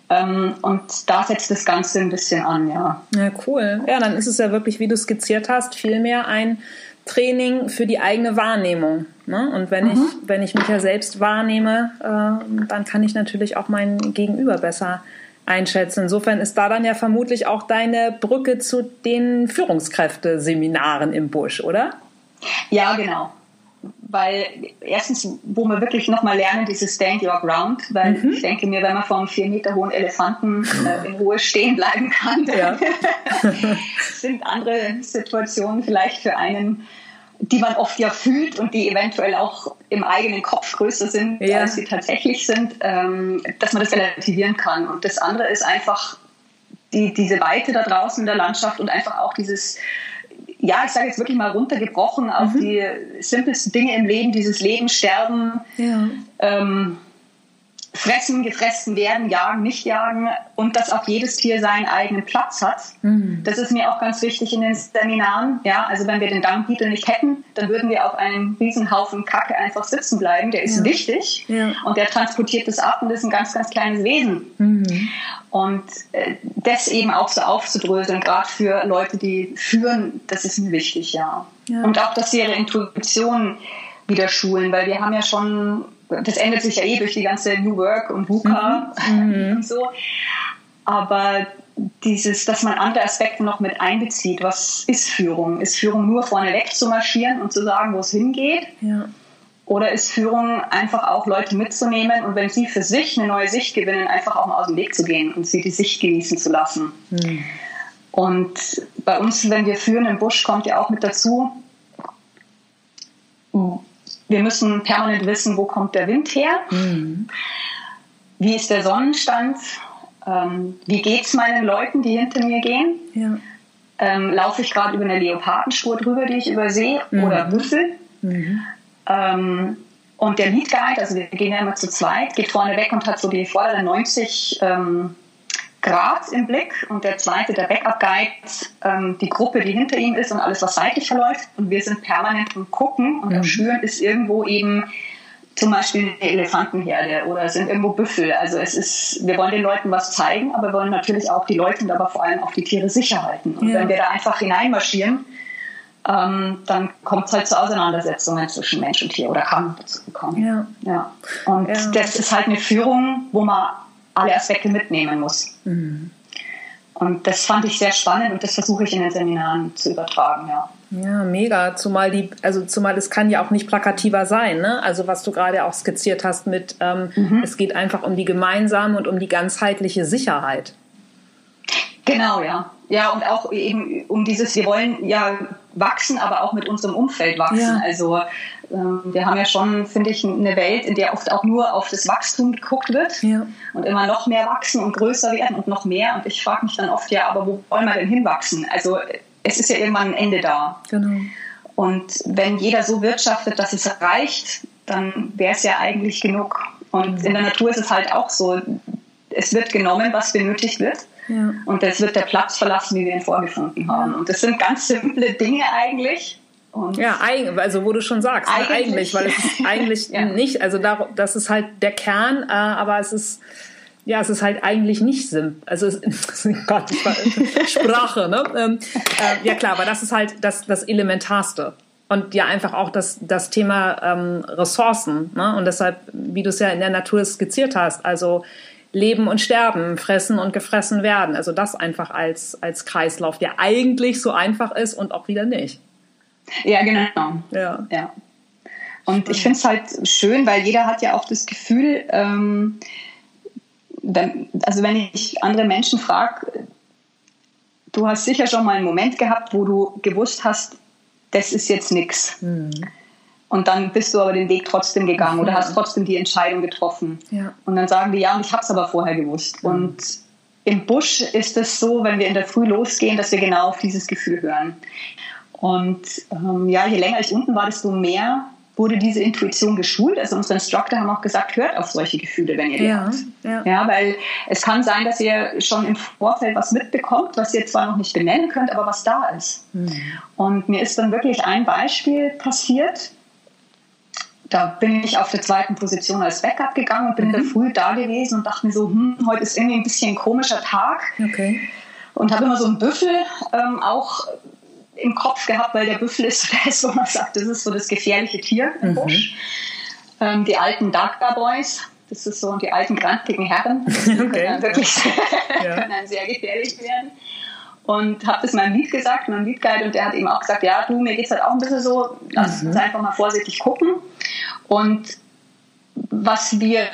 Speaker 2: und da setzt das Ganze ein bisschen an, ja.
Speaker 1: Ja, cool. Ja, dann ist es ja wirklich, wie du skizziert hast, vielmehr ein Training für die eigene Wahrnehmung. Ne? Und wenn, mhm. ich, wenn ich mich ja selbst wahrnehme, äh, dann kann ich natürlich auch mein Gegenüber besser einschätzen. Insofern ist da dann ja vermutlich auch deine Brücke zu den Führungskräfteseminaren im Busch, oder?
Speaker 2: Ja, genau weil erstens, wo wir wirklich nochmal lernen, dieses Stand Your Ground, weil mhm. ich denke mir, wenn man vor einem vier Meter hohen Elefanten äh, in Ruhe stehen bleiben kann, ja. sind andere Situationen vielleicht für einen, die man oft ja fühlt und die eventuell auch im eigenen Kopf größer sind, ja. als sie tatsächlich sind, ähm, dass man das relativieren kann. Und das andere ist einfach die, diese Weite da draußen in der Landschaft und einfach auch dieses ja, ich sage jetzt wirklich mal runtergebrochen auf mhm. die simpelsten Dinge im Leben, dieses Leben, Sterben, ja. ähm, fressen, gefressen werden, jagen, nicht jagen und dass auch jedes Tier seinen eigenen Platz hat. Mhm. Das ist mir auch ganz wichtig in den Seminaren. Ja, also wenn wir den Dangbeetle nicht hätten, dann würden wir auf einem Riesenhaufen Kacke einfach sitzen bleiben. Der ist ja. wichtig ja. und der transportiert das ab und ist ein ganz, ganz kleines Wesen. Mhm. Und äh, das eben auch so aufzudröseln, gerade für Leute, die führen, das ist mir wichtig, ja. ja. Und auch, dass sie ihre Intuition wieder schulen, weil wir haben ja schon das ändert sich ja eh durch die ganze New Work und VUCA mhm. und so. Aber dieses, dass man andere Aspekte noch mit einbezieht. Was ist Führung? Ist Führung nur vorne weg zu marschieren und zu sagen, wo es hingeht? Ja. Oder ist Führung einfach auch Leute mitzunehmen und wenn sie für sich eine neue Sicht gewinnen, einfach auch mal aus dem Weg zu gehen und sie die Sicht genießen zu lassen? Mhm. Und bei uns, wenn wir führen im Busch, kommt ja auch mit dazu, wir müssen permanent wissen, wo kommt der Wind her, mhm. wie ist der Sonnenstand, ähm, wie geht es meinen Leuten, die hinter mir gehen. Ja. ähm, laufe ich gerade über eine Leopardenspur drüber, die ich übersehe, mhm. oder Büffel. Mhm. Ähm, und der Lead Guide, also wir gehen ja immer zu zweit, geht vorne weg und hat so die vorderen 90 ähm, Grad im Blick und der zweite, der Backup Guide, ähm, die Gruppe, die hinter ihm ist und alles, was seitlich verläuft. Und wir sind permanent am Gucken und mhm. am Schüren ist irgendwo eben zum Beispiel eine Elefantenherde oder sind irgendwo Büffel. Also es ist, wir wollen den Leuten was zeigen, aber wir wollen natürlich auch die Leute und aber vor allem auch die Tiere sicher halten. Und ja. wenn wir da einfach hineinmarschieren, ähm, dann kommt es halt zu Auseinandersetzungen zwischen Mensch und Tier oder kann dazu kommen. Ja. ja. Und ja. das ist halt eine Führung, wo man alle Aspekte mitnehmen muss. Mhm. Und das fand ich sehr spannend und das versuche ich in den Seminaren zu übertragen, ja.
Speaker 1: Ja, mega. Zumal die, also zumal es kann ja auch nicht plakativer sein, ne? Also was du gerade auch skizziert hast mit, ähm, mhm. es geht einfach um die gemeinsame und um die ganzheitliche Sicherheit.
Speaker 2: Genau, ja. Ja, und auch eben um dieses, wir wollen ja wachsen, aber auch mit unserem Umfeld wachsen. Ja. Also ähm, wir haben ja schon, finde ich, eine Welt, in der oft auch nur auf das Wachstum geguckt wird ja. und immer noch mehr wachsen und größer werden und noch mehr. Und ich frage mich dann oft, ja, aber wo wollen wir denn hinwachsen? Also es ist ja irgendwann ein Ende da. Genau. Und wenn jeder so wirtschaftet, dass es reicht, dann wäre es ja eigentlich genug. Und in der Natur ist es halt auch so, es wird genommen, was benötigt wird. Ja. Und es wird der Platz verlassen, wie wir ihn vorgefunden haben. Und das sind ganz simple Dinge eigentlich.
Speaker 1: Und ja, also wo du schon sagst, eigentlich, ne, eigentlich weil es ist eigentlich ja. nicht, also da, das ist halt der Kern, äh, aber es ist ja, es ist halt eigentlich nicht simpel. Also, es, Gott, Sprache, ne? Ähm, äh, ja klar, aber das ist halt das, das Elementarste. Und ja, einfach auch das, das Thema ähm, Ressourcen. Ne? Und deshalb, wie du es ja in der Natur skizziert hast, also Leben und Sterben, fressen und gefressen werden. Also das einfach als, als Kreislauf, der eigentlich so einfach ist und auch wieder nicht.
Speaker 2: Ja, genau. Ja. ja. Und ich finde es halt schön, weil jeder hat ja auch das Gefühl, ähm, wenn, also wenn ich andere Menschen frage, du hast sicher schon mal einen Moment gehabt, wo du gewusst hast, das ist jetzt nichts. Mhm. Und dann bist du aber den Weg trotzdem gegangen oder hast trotzdem die Entscheidung getroffen. Ja. Und dann sagen die, ja, und ich habe es aber vorher gewusst. Mhm. Und im Busch ist es so, wenn wir in der Früh losgehen, dass wir genau auf dieses Gefühl hören. Und ähm, ja, je länger ich unten war, desto mehr wurde diese Intuition geschult. Also unsere Instructor haben auch gesagt, hört auf solche Gefühle, wenn ihr die ja, habt. Ja. ja, weil es kann sein, dass ihr schon im Vorfeld was mitbekommt, was ihr zwar noch nicht benennen könnt, aber was da ist. Mhm. Und mir ist dann wirklich ein Beispiel passiert. Da bin ich auf der zweiten Position als Backup gegangen und bin mhm. in der. Früh da gewesen und dachte mir so, hm, heute ist irgendwie ein bisschen ein komischer Tag. Okay. Und habe immer so einen Büffel ähm, auch im Kopf gehabt, weil der Büffel ist so das, wo man sagt, das ist so das gefährliche Tier im mhm. Busch. Ähm, die alten Darker Boys, das ist so die alten grantigen Herren, die okay. können wirklich ja. können sehr gefährlich werden. Und habe das meinem Lied gesagt, meinem Liedguide, und der hat eben auch gesagt, ja, du, mir geht es halt auch ein bisschen so, lass mhm. uns einfach mal vorsichtig gucken. Und was wir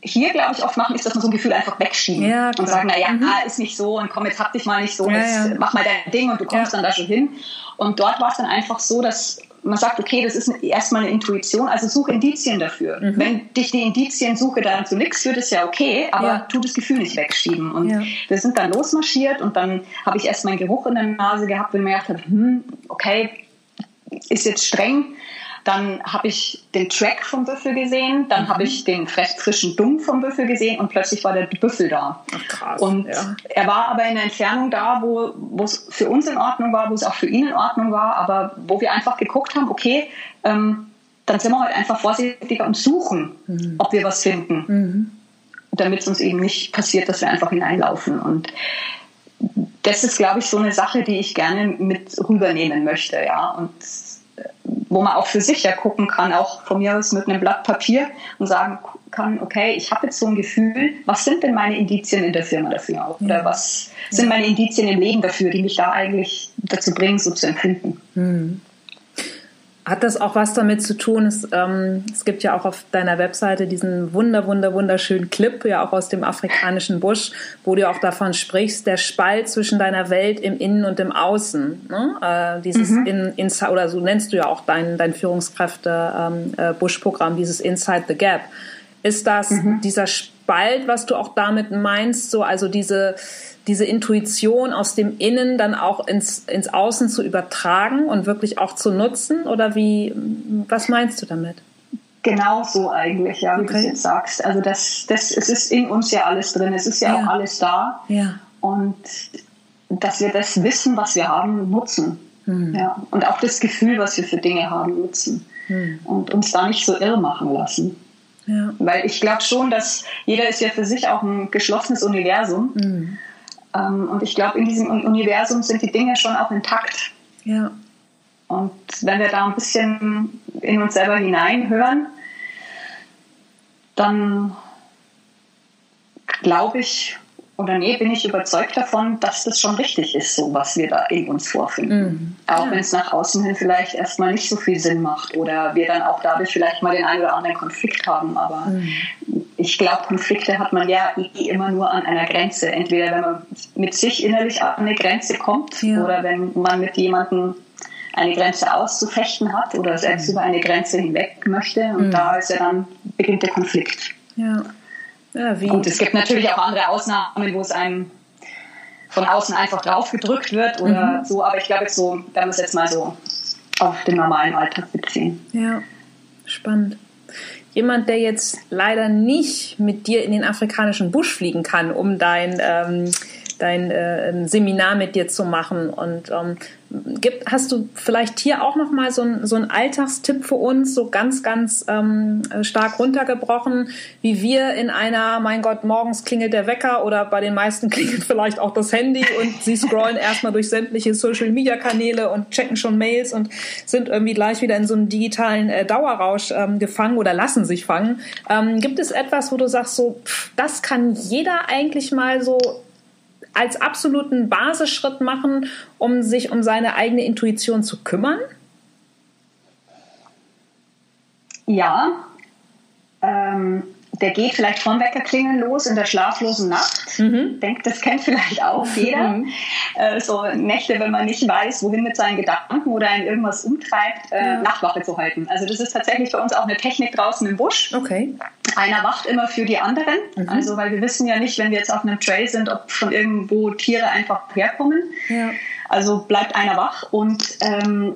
Speaker 2: hier, glaube ich, oft machen, ist, dass man so ein Gefühl einfach wegschieben ja, und sagen, naja, mhm. ah, ist nicht so und komm, jetzt hab dich mal nicht so, ja, jetzt ja. mach mal dein Ding und du kommst dann da schon hin. Und dort war es dann einfach so, dass man sagt, okay, das ist erstmal eine Intuition, also suche Indizien dafür. Mhm. Wenn dich die Indiziensuche dann zu nichts führt, ist ja okay, aber ja. tu das Gefühl nicht wegschieben. Und ja. wir sind dann losmarschiert und dann habe ich erst meinen Geruch in der Nase gehabt, ich mir gedacht habe, hm, okay, ist jetzt streng, dann habe ich den Track vom Büffel gesehen, dann mhm. habe ich den frischen Dumm vom Büffel gesehen und plötzlich war der Büffel da. Ach, krass, und ja. er war aber in der Entfernung da, wo es für uns in Ordnung war, wo es auch für ihn in Ordnung war, aber wo wir einfach geguckt haben, okay, ähm, dann sind wir halt einfach vorsichtiger und suchen, mhm. ob wir was finden. Mhm. Damit es uns eben nicht passiert, dass wir einfach hineinlaufen. Und das ist, glaube ich, so eine Sache, die ich gerne mit rübernehmen möchte, ja. Und wo man auch für sich ja gucken kann, auch von mir aus mit einem Blatt Papier und sagen kann, okay, ich habe jetzt so ein Gefühl, was sind denn meine Indizien in der Firma dafür auch? Oder was sind meine Indizien im Leben dafür, die mich da eigentlich dazu bringen, so zu empfinden? Hm.
Speaker 1: Hat das auch was damit zu tun? Es, ähm, es gibt ja auch auf deiner Webseite diesen wunder, wunder, wunderschönen Clip, ja auch aus dem afrikanischen Busch, wo du auch davon sprichst, der Spalt zwischen deiner Welt im Innen und im Außen. Ne? Äh, dieses mhm. in, in, oder so nennst du ja auch dein, dein Führungskräfte-Busch-Programm, ähm, äh, dieses Inside the Gap. Ist das mhm. dieser Spalt, was du auch damit meinst, so also diese diese Intuition aus dem Innen dann auch ins, ins Außen zu übertragen und wirklich auch zu nutzen? Oder wie, was meinst du damit?
Speaker 2: Genau so eigentlich, ja, wie okay. du jetzt sagst. Also das, das, es ist in uns ja alles drin, es ist ja, ja. auch alles da.
Speaker 1: Ja.
Speaker 2: Und dass wir das Wissen, was wir haben, nutzen. Hm. Ja. Und auch das Gefühl, was wir für Dinge haben, nutzen. Hm. Und uns da nicht so irre machen lassen. Ja. Weil ich glaube schon, dass jeder ist ja für sich auch ein geschlossenes Universum. Mhm. Ähm, und ich glaube, in diesem Universum sind die Dinge schon auch intakt.
Speaker 1: Ja.
Speaker 2: Und wenn wir da ein bisschen in uns selber hineinhören, dann glaube ich, oder nee, bin ich überzeugt davon, dass das schon richtig ist, so was wir da in uns vorfinden. Mhm. Auch ja. wenn es nach außen hin vielleicht erstmal nicht so viel Sinn macht oder wir dann auch dadurch vielleicht mal den einen oder anderen Konflikt haben. Aber mhm. ich glaube, Konflikte hat man ja immer nur an einer Grenze. Entweder wenn man mit sich innerlich an eine Grenze kommt ja. oder wenn man mit jemandem eine Grenze auszufechten hat oder selbst mhm. über eine Grenze hinweg möchte. Und mhm. da ist ja dann beginnt der Konflikt.
Speaker 1: Ja.
Speaker 2: Ja? Gut, es gibt natürlich auch andere Ausnahmen, wo es einem von außen einfach drauf gedrückt wird oder mhm. so, aber ich glaube jetzt so, wenn wir es jetzt mal so auf den normalen Alltag beziehen.
Speaker 1: Ja, spannend. Jemand, der jetzt leider nicht mit dir in den afrikanischen Busch fliegen kann, um dein ähm, dein äh, Seminar mit dir zu machen. Und ähm, gibt, hast du vielleicht hier auch noch mal so, ein, so einen Alltagstipp für uns, so ganz, ganz ähm, stark runtergebrochen, wie wir in einer, mein Gott, morgens klingelt der Wecker oder bei den meisten klingelt vielleicht auch das Handy und sie scrollen erstmal durch sämtliche Social-Media-Kanäle und checken schon Mails und sind irgendwie gleich wieder in so einem digitalen äh, Dauerrausch ähm, gefangen oder lassen sich fangen. Ähm, gibt es etwas, wo du sagst, so, pff, das kann jeder eigentlich mal so als absoluten Basisschritt machen, um sich um seine eigene Intuition zu kümmern?
Speaker 2: Ja, ähm, der geht vielleicht vom Weckerklingeln los in der schlaflosen Nacht. Mhm. Denkt, das kennt vielleicht auch jeder. Mhm. Äh, so Nächte, wenn man nicht weiß, wohin mit seinen Gedanken oder in irgendwas umtreibt, äh, ja. Nachtwache zu halten. Also das ist tatsächlich bei uns auch eine Technik draußen im Busch.
Speaker 1: Okay.
Speaker 2: Einer wacht immer für die anderen. Mhm. Also weil wir wissen ja nicht, wenn wir jetzt auf einem Trail sind, ob von irgendwo Tiere einfach herkommen. Ja. Also bleibt einer wach und ähm,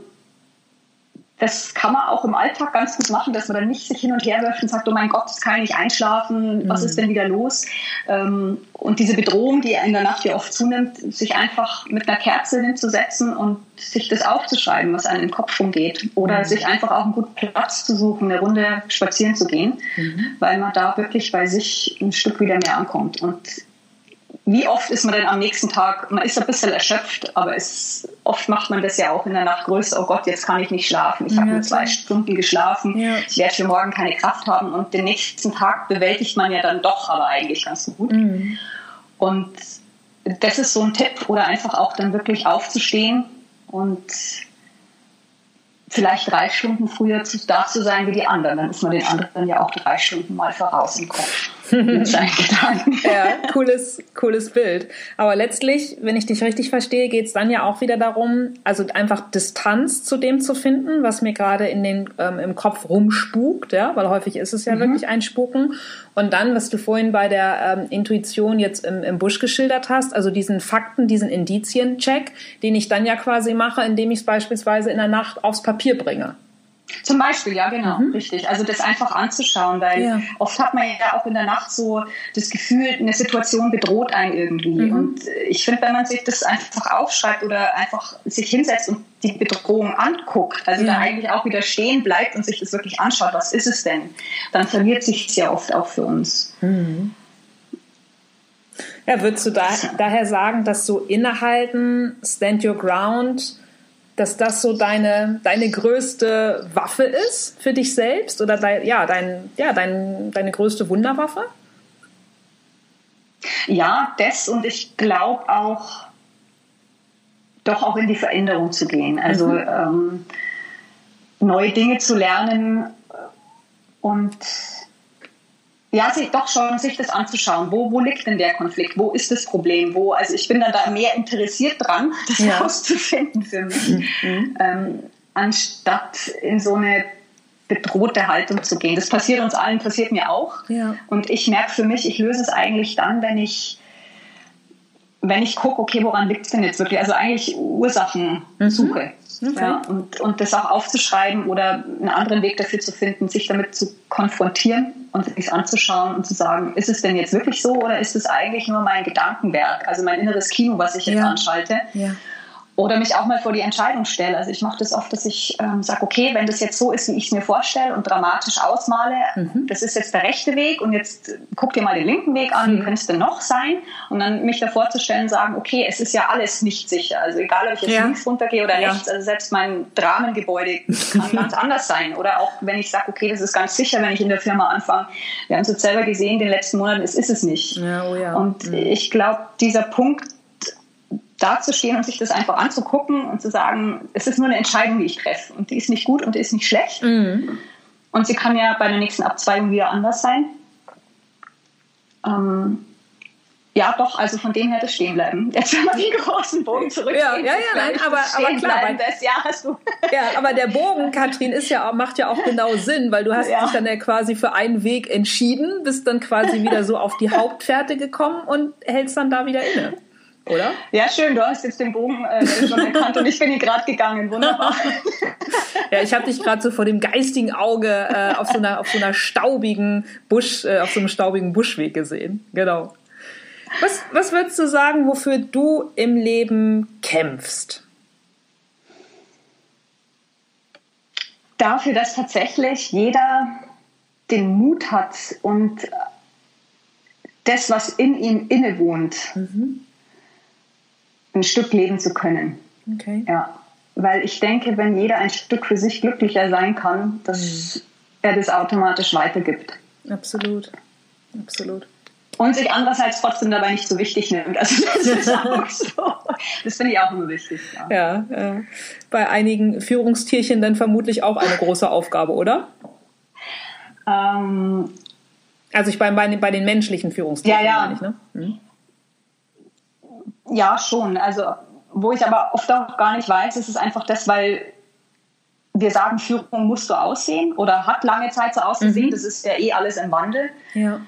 Speaker 2: das kann man auch im Alltag ganz gut machen, dass man dann nicht sich hin und her wirft und sagt, oh mein Gott, jetzt kann ich nicht einschlafen, was mhm. ist denn wieder los? Ähm, und diese Bedrohung, die in der Nacht ja oft zunimmt, sich einfach mit einer Kerze hinzusetzen und sich das aufzuschreiben, was einem im Kopf rumgeht. Oder mhm. sich einfach auch einen guten Platz zu suchen, eine Runde spazieren zu gehen, mhm. weil man da wirklich bei sich ein Stück wieder mehr ankommt. Und wie oft ist man denn am nächsten Tag, man ist ein bisschen erschöpft, aber es, oft macht man das ja auch in der Nacht größer, oh Gott, jetzt kann ich nicht schlafen, ich ja, habe nur zwei Stunden geschlafen, ja. ich werde für morgen keine Kraft haben und den nächsten Tag bewältigt man ja dann doch aber eigentlich ganz gut. Mhm. Und das ist so ein Tipp oder einfach auch dann wirklich aufzustehen und vielleicht drei Stunden früher da zu sein wie die anderen. Dann ist man den anderen ja auch drei Stunden mal voraus im Kopf.
Speaker 1: ja, cooles, cooles Bild. Aber letztlich, wenn ich dich richtig verstehe, geht es dann ja auch wieder darum, also einfach Distanz zu dem zu finden, was mir gerade in den ähm, im Kopf rumspukt, ja, weil häufig ist es ja mhm. wirklich ein Spuken. Und dann, was du vorhin bei der ähm, Intuition jetzt im, im Busch geschildert hast, also diesen Fakten, diesen Indizien-Check, den ich dann ja quasi mache, indem ich es beispielsweise in der Nacht aufs Papier bringe.
Speaker 2: Zum Beispiel, ja, genau, mhm. richtig. Also das einfach anzuschauen, weil ja. oft hat man ja auch in der Nacht so das Gefühl, eine Situation bedroht einen irgendwie. Mhm. Und ich finde, wenn man sich das einfach aufschreibt oder einfach sich hinsetzt und die Bedrohung anguckt, also ja. da eigentlich auch wieder stehen bleibt und sich das wirklich anschaut, was ist es denn, dann verliert sich es ja oft auch für uns.
Speaker 1: Mhm. Ja, würdest du da, daher sagen, dass so innehalten, stand your ground, dass das so deine, deine größte Waffe ist für dich selbst oder dein, ja, dein, ja, dein, deine größte Wunderwaffe?
Speaker 2: Ja, das und ich glaube auch, doch auch in die Veränderung zu gehen. Also mhm. ähm, neue Dinge zu lernen und ja, sich doch schon, sich das anzuschauen. Wo, wo liegt denn der Konflikt? Wo ist das Problem? Wo, also ich bin dann da mehr interessiert dran, das ja. herauszufinden für mich, mhm. ähm, anstatt in so eine bedrohte Haltung zu gehen. Das passiert uns allen, passiert mir auch. Ja. Und ich merke für mich, ich löse es eigentlich dann, wenn ich wenn ich gucke, okay, woran liegt es denn jetzt wirklich? Also eigentlich Ursachensuche. Mhm. Okay. Ja, und, und das auch aufzuschreiben oder einen anderen Weg dafür zu finden, sich damit zu konfrontieren und sich anzuschauen und zu sagen, ist es denn jetzt wirklich so oder ist es eigentlich nur mein Gedankenwerk, also mein inneres Kino, was ich jetzt ja. anschalte? Ja oder mich auch mal vor die Entscheidung stelle. Also ich mache das oft, dass ich ähm, sage, okay, wenn das jetzt so ist, wie ich es mir vorstelle und dramatisch ausmale, mhm. das ist jetzt der rechte Weg und jetzt guck dir mal den linken Weg an, mhm. wie könnte es denn noch sein? Und dann mich davor zu stellen, sagen, okay, es ist ja alles nicht sicher. Also egal, ob ich jetzt ja. links runtergehe oder ja. rechts, also selbst mein Dramengebäude kann ganz anders sein. Oder auch wenn ich sage, okay, das ist ganz sicher, wenn ich in der Firma anfange. Wir haben es jetzt selber gesehen, in den letzten Monaten, es ist es nicht. Ja, oh und mhm. ich glaube, dieser Punkt, dazustehen und sich das einfach anzugucken und zu sagen, es ist nur eine Entscheidung, die ich treffe und die ist nicht gut und die ist nicht schlecht. Mhm. Und sie kann ja bei der nächsten Abzweigung wieder anders sein. Ähm, ja, doch, also von dem her das stehen bleiben. Jetzt wenn wir den großen Bogen zurück.
Speaker 1: Ja, ja, ja, nein, aber, aber klar. Bleiben, das, ja, hast du. Ja, aber der Bogen, Katrin, ist ja, macht ja auch genau Sinn, weil du hast ja. dich dann ja quasi für einen Weg entschieden, bist dann quasi wieder so auf die Hauptfährte gekommen und hältst dann da wieder inne oder?
Speaker 2: Ja, schön, du hast jetzt den Bogen äh, schon erkannt und ich bin hier gerade gegangen. Wunderbar.
Speaker 1: ja, ich habe dich gerade so vor dem geistigen Auge äh, auf, so einer, auf so einer staubigen Busch, äh, auf so einem staubigen Buschweg gesehen. Genau. Was, was würdest du sagen, wofür du im Leben kämpfst?
Speaker 2: Dafür, dass tatsächlich jeder den Mut hat und das, was in ihm innewohnt, mhm ein Stück leben zu können. Okay. Ja. Weil ich denke, wenn jeder ein Stück für sich glücklicher sein kann, dass mhm. er das automatisch weitergibt.
Speaker 1: Absolut. Absolut.
Speaker 2: Und sich andererseits trotzdem dabei nicht so wichtig nimmt. Also das ist auch so. Das finde ich auch immer wichtig.
Speaker 1: Ja, ja äh, bei einigen Führungstierchen dann vermutlich auch eine große Aufgabe, oder? Ähm, also ich bei, bei, den, bei den menschlichen Führungstierchen
Speaker 2: ja, ja. meine ich, ne? Hm. Ja, schon. Also, wo ich aber oft auch gar nicht weiß, ist es einfach das, weil wir sagen, Führung musst du aussehen oder hat lange Zeit so ausgesehen. Mhm. Das ist ja eh alles im Wandel. Ja.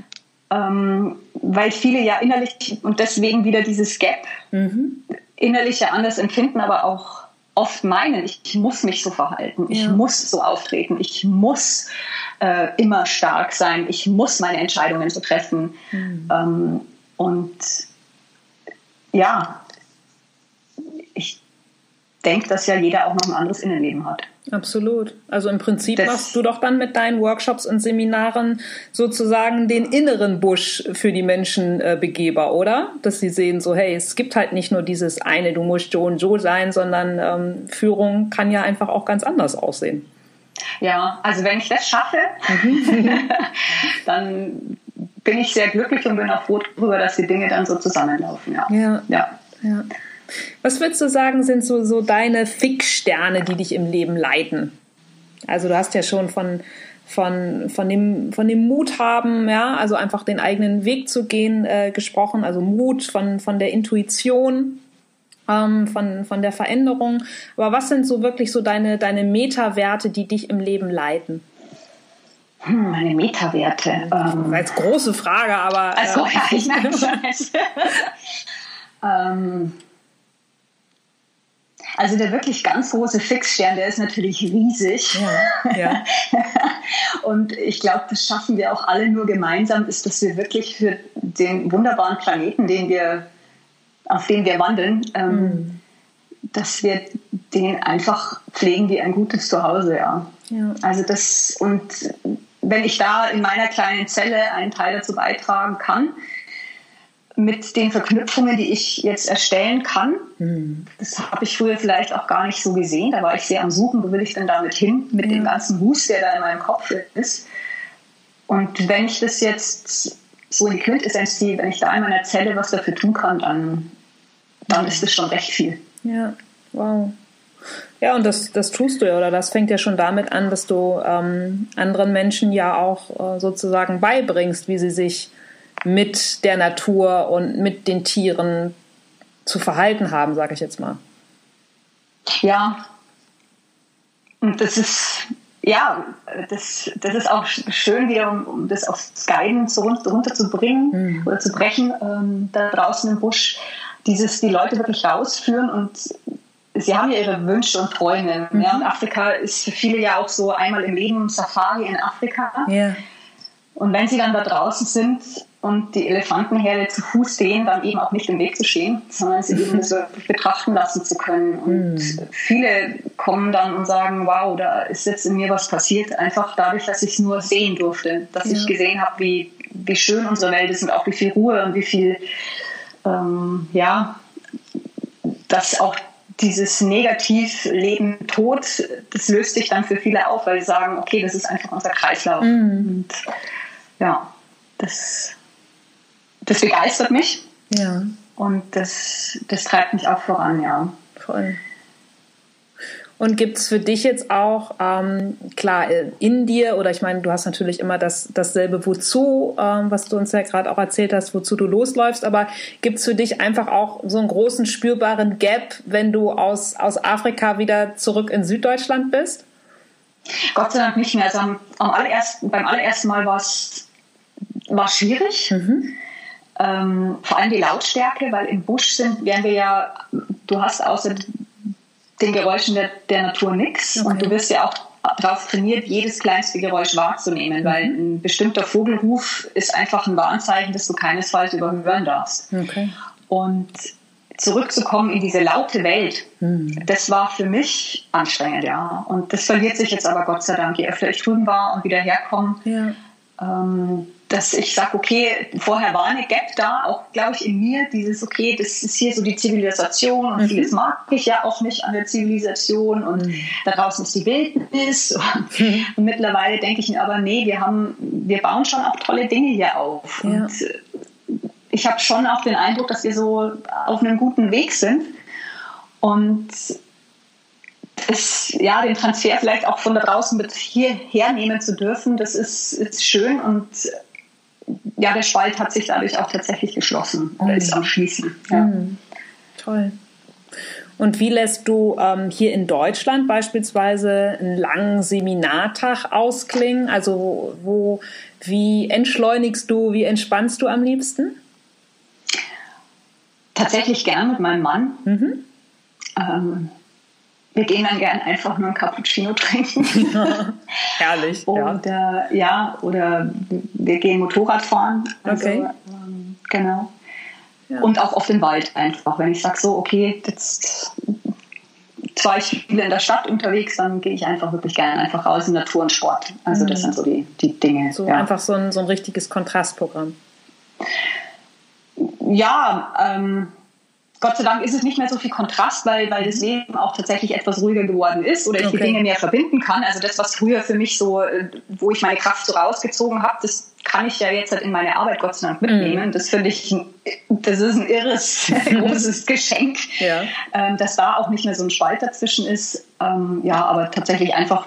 Speaker 2: Ähm, weil viele ja innerlich und deswegen wieder dieses Gap mhm. innerlich ja anders empfinden, aber auch oft meinen, ich muss mich so verhalten, ich ja. muss so auftreten, ich muss äh, immer stark sein, ich muss meine Entscheidungen so treffen. Mhm. Ähm, und ja, ich denke, dass ja jeder auch noch ein anderes Innenleben hat.
Speaker 1: Absolut. Also im Prinzip das machst du doch dann mit deinen Workshops und Seminaren sozusagen den inneren Busch für die Menschen äh, begehbar, oder? Dass sie sehen so, hey, es gibt halt nicht nur dieses eine, du musst so und so sein, sondern ähm, Führung kann ja einfach auch ganz anders aussehen.
Speaker 2: Ja, also wenn ich das schaffe, mhm. dann bin ich sehr glücklich und bin auch froh darüber, dass die Dinge dann so zusammenlaufen. Ja. ja. ja.
Speaker 1: ja. Was würdest du sagen, sind so, so deine Fixsterne, die dich im Leben leiten? Also du hast ja schon von, von, von, dem, von dem Mut haben, ja, also einfach den eigenen Weg zu gehen, äh, gesprochen, also Mut von, von der Intuition, ähm, von, von der Veränderung. Aber was sind so wirklich so deine, deine Meta-Werte, die dich im Leben leiten?
Speaker 2: Hm, meine Metawerte.
Speaker 1: Ähm, Als große Frage, aber.
Speaker 2: Also, äh, ja, ich merke schon. ähm, also der wirklich ganz große Fixstern, der ist natürlich riesig. Ja, ja. Und ich glaube, das schaffen wir auch alle nur gemeinsam, ist, dass wir wirklich für den wunderbaren Planeten, den wir, auf den wir wandeln, ähm, mhm. dass wir den einfach pflegen wie ein gutes Zuhause, ja. ja. Also das und wenn ich da in meiner kleinen Zelle einen Teil dazu beitragen kann, mit den Verknüpfungen, die ich jetzt erstellen kann. Mhm. Das habe ich früher vielleicht auch gar nicht so gesehen. Da war ich sehr am Suchen, wo will ich denn damit hin, mit mhm. dem ganzen Wust, der da in meinem Kopf ist. Und wenn ich das jetzt so in die Quintessenz ziehe, wenn ich da in meiner Zelle was dafür tun kann, dann, dann ist das schon recht viel.
Speaker 1: Ja, wow. Ja, und das, das tust du ja, oder das fängt ja schon damit an, dass du ähm, anderen Menschen ja auch äh, sozusagen beibringst, wie sie sich mit der Natur und mit den Tieren zu verhalten haben, sage ich jetzt mal.
Speaker 2: Ja, und das ist, ja, das, das ist auch schön, wieder um, um das aufs Guiden zu, runterzubringen mhm. oder zu brechen, ähm, da draußen im Busch dieses die Leute wirklich rausführen und sie haben ja ihre Wünsche und Träume. Mhm. Ja, und Afrika ist für viele ja auch so einmal im Leben Safari in Afrika.
Speaker 1: Yeah.
Speaker 2: Und wenn sie dann da draußen sind und die Elefantenherde zu Fuß sehen, dann eben auch nicht im Weg zu stehen, sondern sie eben so betrachten lassen zu können. Und mm. viele kommen dann und sagen, wow, da ist jetzt in mir was passiert, einfach dadurch, dass ich es nur sehen durfte, dass ja. ich gesehen habe, wie, wie schön unsere Welt ist und auch wie viel Ruhe und wie viel, ähm, ja, dass auch dieses Negativ Leben Tod, das löst sich dann für viele auf, weil sie sagen, okay, das ist einfach unser Kreislauf. Mm. Und ja, das, das begeistert mich.
Speaker 1: Ja.
Speaker 2: Und das, das treibt mich auch voran, ja.
Speaker 1: Voll. Und gibt es für dich jetzt auch, ähm, klar, in dir, oder ich meine, du hast natürlich immer das, dasselbe Wozu, ähm, was du uns ja gerade auch erzählt hast, wozu du losläufst, aber gibt es für dich einfach auch so einen großen spürbaren Gap, wenn du aus, aus Afrika wieder zurück in Süddeutschland bist?
Speaker 2: Gott sei Dank nicht mehr. Also am, am allerersten, beim allerersten Mal war es schwierig. Mhm. Ähm, vor allem die Lautstärke, weil im Busch sind, wären wir ja, du hast außer den Geräuschen der, der Natur nichts okay. und du wirst ja auch darauf trainiert, jedes kleinste Geräusch wahrzunehmen, mhm. weil ein bestimmter Vogelruf ist einfach ein Warnzeichen, dass du keinesfalls überhören darfst.
Speaker 1: Okay.
Speaker 2: Und zurückzukommen in diese laute Welt, mhm. das war für mich anstrengend, ja. Und das verliert sich jetzt aber Gott sei Dank, je öfter ich drüben war und wieder herkomme. Ja. Ähm, dass ich sage, okay, vorher war eine Gap da, auch glaube ich in mir, dieses, okay, das ist hier so die Zivilisation und mhm. vieles mag ich ja auch nicht an der Zivilisation und mhm. da draußen ist die Wildnis. Und, mhm. und mittlerweile denke ich mir aber, nee, wir haben, wir bauen schon auch tolle Dinge hier auf. Ja. Und ich habe schon auch den Eindruck, dass wir so auf einem guten Weg sind. Und es, ja, den Transfer vielleicht auch von da draußen mit hierher nehmen zu dürfen, das ist, ist schön und ja, der Spalt hat sich dadurch auch tatsächlich geschlossen oder ist am Schließen. Ja. Mhm.
Speaker 1: Toll. Und wie lässt du ähm, hier in Deutschland beispielsweise einen langen Seminartag ausklingen? Also wo, wie entschleunigst du, wie entspannst du am liebsten?
Speaker 2: Tatsächlich gern mit meinem Mann. Mhm. Ähm, wir gehen dann gern einfach nur ein Cappuccino trinken.
Speaker 1: Herrlich.
Speaker 2: oder, ja. ja. oder wir gehen Motorrad fahren. Also, okay. Ähm, genau. Ja. Und auch auf den Wald einfach. Wenn ich sage so, okay, jetzt zwar ich viel in der Stadt unterwegs, dann gehe ich einfach wirklich gerne einfach raus in Natur und Sport. Also das mhm. sind so die, die Dinge.
Speaker 1: So ja. einfach so ein, so ein richtiges Kontrastprogramm.
Speaker 2: Ja, ähm, Gott sei Dank ist es nicht mehr so viel Kontrast, weil, weil das Leben auch tatsächlich etwas ruhiger geworden ist oder ich okay. die Dinge mehr verbinden kann. Also das, was früher für mich so, äh, wo ich meine Kraft so rausgezogen habe, das kann ich ja jetzt halt in meine Arbeit Gott sei Dank mitnehmen. Mm. Das finde ich, das ist ein irres, großes Geschenk, ja. Ähm, dass da auch nicht mehr so ein Spalt dazwischen ist. Ähm, ja, aber tatsächlich einfach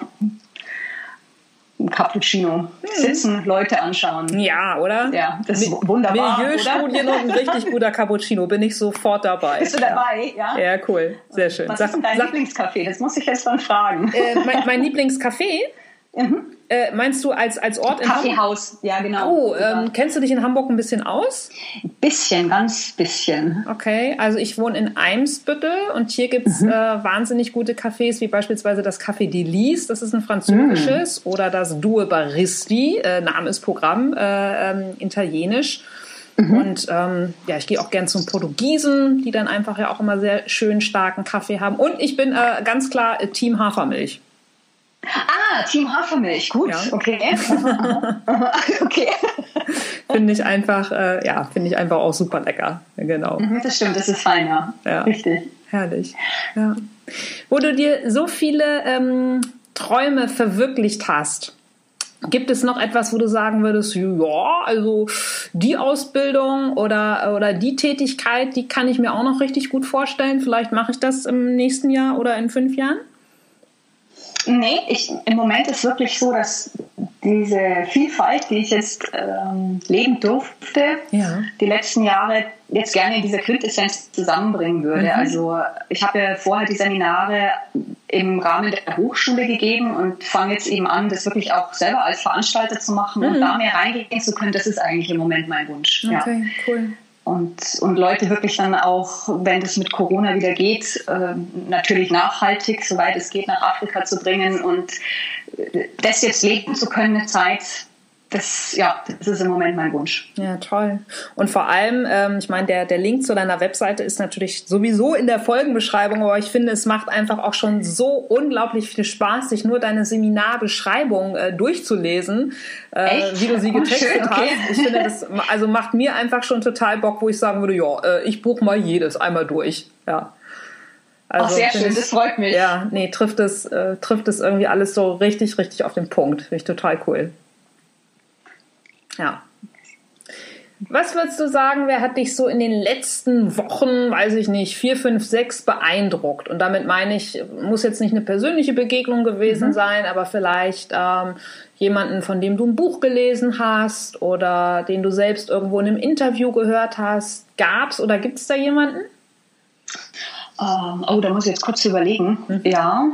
Speaker 2: ein Cappuccino. Mhm. Sitzen, Leute anschauen.
Speaker 1: Ja, oder?
Speaker 2: Ja, das ist wunderbar.
Speaker 1: Milieustudien und ein richtig guter Cappuccino. Bin ich sofort dabei.
Speaker 2: Bist du dabei? Ja.
Speaker 1: Ja, cool. Sehr schön.
Speaker 2: Was sag, ist denn dein Lieblingscafé? Das muss ich jetzt dann fragen.
Speaker 1: Äh, mein, mein Lieblingscafé? Mhm. Äh, meinst du als, als Ort
Speaker 2: in Kaffeehaus, ja genau.
Speaker 1: Oh, ähm, kennst du dich in Hamburg ein bisschen aus?
Speaker 2: Bisschen, ganz bisschen.
Speaker 1: Okay, also ich wohne in Eimsbüttel und hier gibt es mhm. äh, wahnsinnig gute Cafés, wie beispielsweise das Café Delis, das ist ein französisches, mhm. oder das Due Baristi, äh, Name ist Programm, äh, ähm, italienisch. Mhm. Und ähm, ja, ich gehe auch gern zum Portugiesen, die dann einfach ja auch immer sehr schön starken Kaffee haben. Und ich bin äh, ganz klar Team Hafermilch.
Speaker 2: Ah, Team Hafermilch, gut, ja. okay. okay.
Speaker 1: finde ich einfach, äh, ja, finde ich einfach auch super lecker. Genau.
Speaker 2: Mhm, das stimmt, das ist fein, ja. ja. Richtig.
Speaker 1: Herrlich. Ja. Wo du dir so viele ähm, Träume verwirklicht hast, Gibt es noch etwas, wo du sagen würdest, ja, also die Ausbildung oder, oder die Tätigkeit, die kann ich mir auch noch richtig gut vorstellen. Vielleicht mache ich das im nächsten Jahr oder in fünf Jahren?
Speaker 2: Nee, ich, im Moment ist wirklich so, dass diese Vielfalt, die ich jetzt ähm, leben durfte, ja. die letzten Jahre jetzt gerne in dieser Quintessenz zusammenbringen würde. Mhm. Also ich habe ja vorher die Seminare im Rahmen der Hochschule gegeben und fange jetzt eben an, das wirklich auch selber als Veranstalter zu machen mhm. und da mehr reingehen zu können. Das ist eigentlich im Moment mein Wunsch.
Speaker 1: Okay, ja. cool.
Speaker 2: Und, und Leute wirklich dann auch, wenn das mit Corona wieder geht, äh, natürlich nachhaltig, soweit es geht, nach Afrika zu bringen und äh, das jetzt leben zu können, eine Zeit, das, ja, das ist im Moment mein Wunsch.
Speaker 1: Ja, toll. Und vor allem, ähm, ich meine, der, der Link zu deiner Webseite ist natürlich sowieso in der Folgenbeschreibung, aber ich finde, es macht einfach auch schon so unglaublich viel Spaß, sich nur deine Seminarbeschreibung äh, durchzulesen, äh, wie du sie oh, getextet oh, schön, okay. hast. Ich finde, das also macht mir einfach schon total Bock, wo ich sagen würde, ja, äh, ich buche mal jedes einmal durch. Ja.
Speaker 2: Also, Ach, sehr schön, ich, das freut mich.
Speaker 1: Ja, nee, trifft es, äh, trifft es irgendwie alles so richtig, richtig auf den Punkt. Finde ich total cool. Ja. Was würdest du sagen, wer hat dich so in den letzten Wochen, weiß ich nicht, vier, fünf, sechs beeindruckt? Und damit meine ich, muss jetzt nicht eine persönliche Begegnung gewesen mhm. sein, aber vielleicht ähm, jemanden, von dem du ein Buch gelesen hast oder den du selbst irgendwo in einem Interview gehört hast. Gab es oder gibt es da jemanden?
Speaker 2: Ähm, oh, da muss ich jetzt kurz überlegen. Mhm. Ja,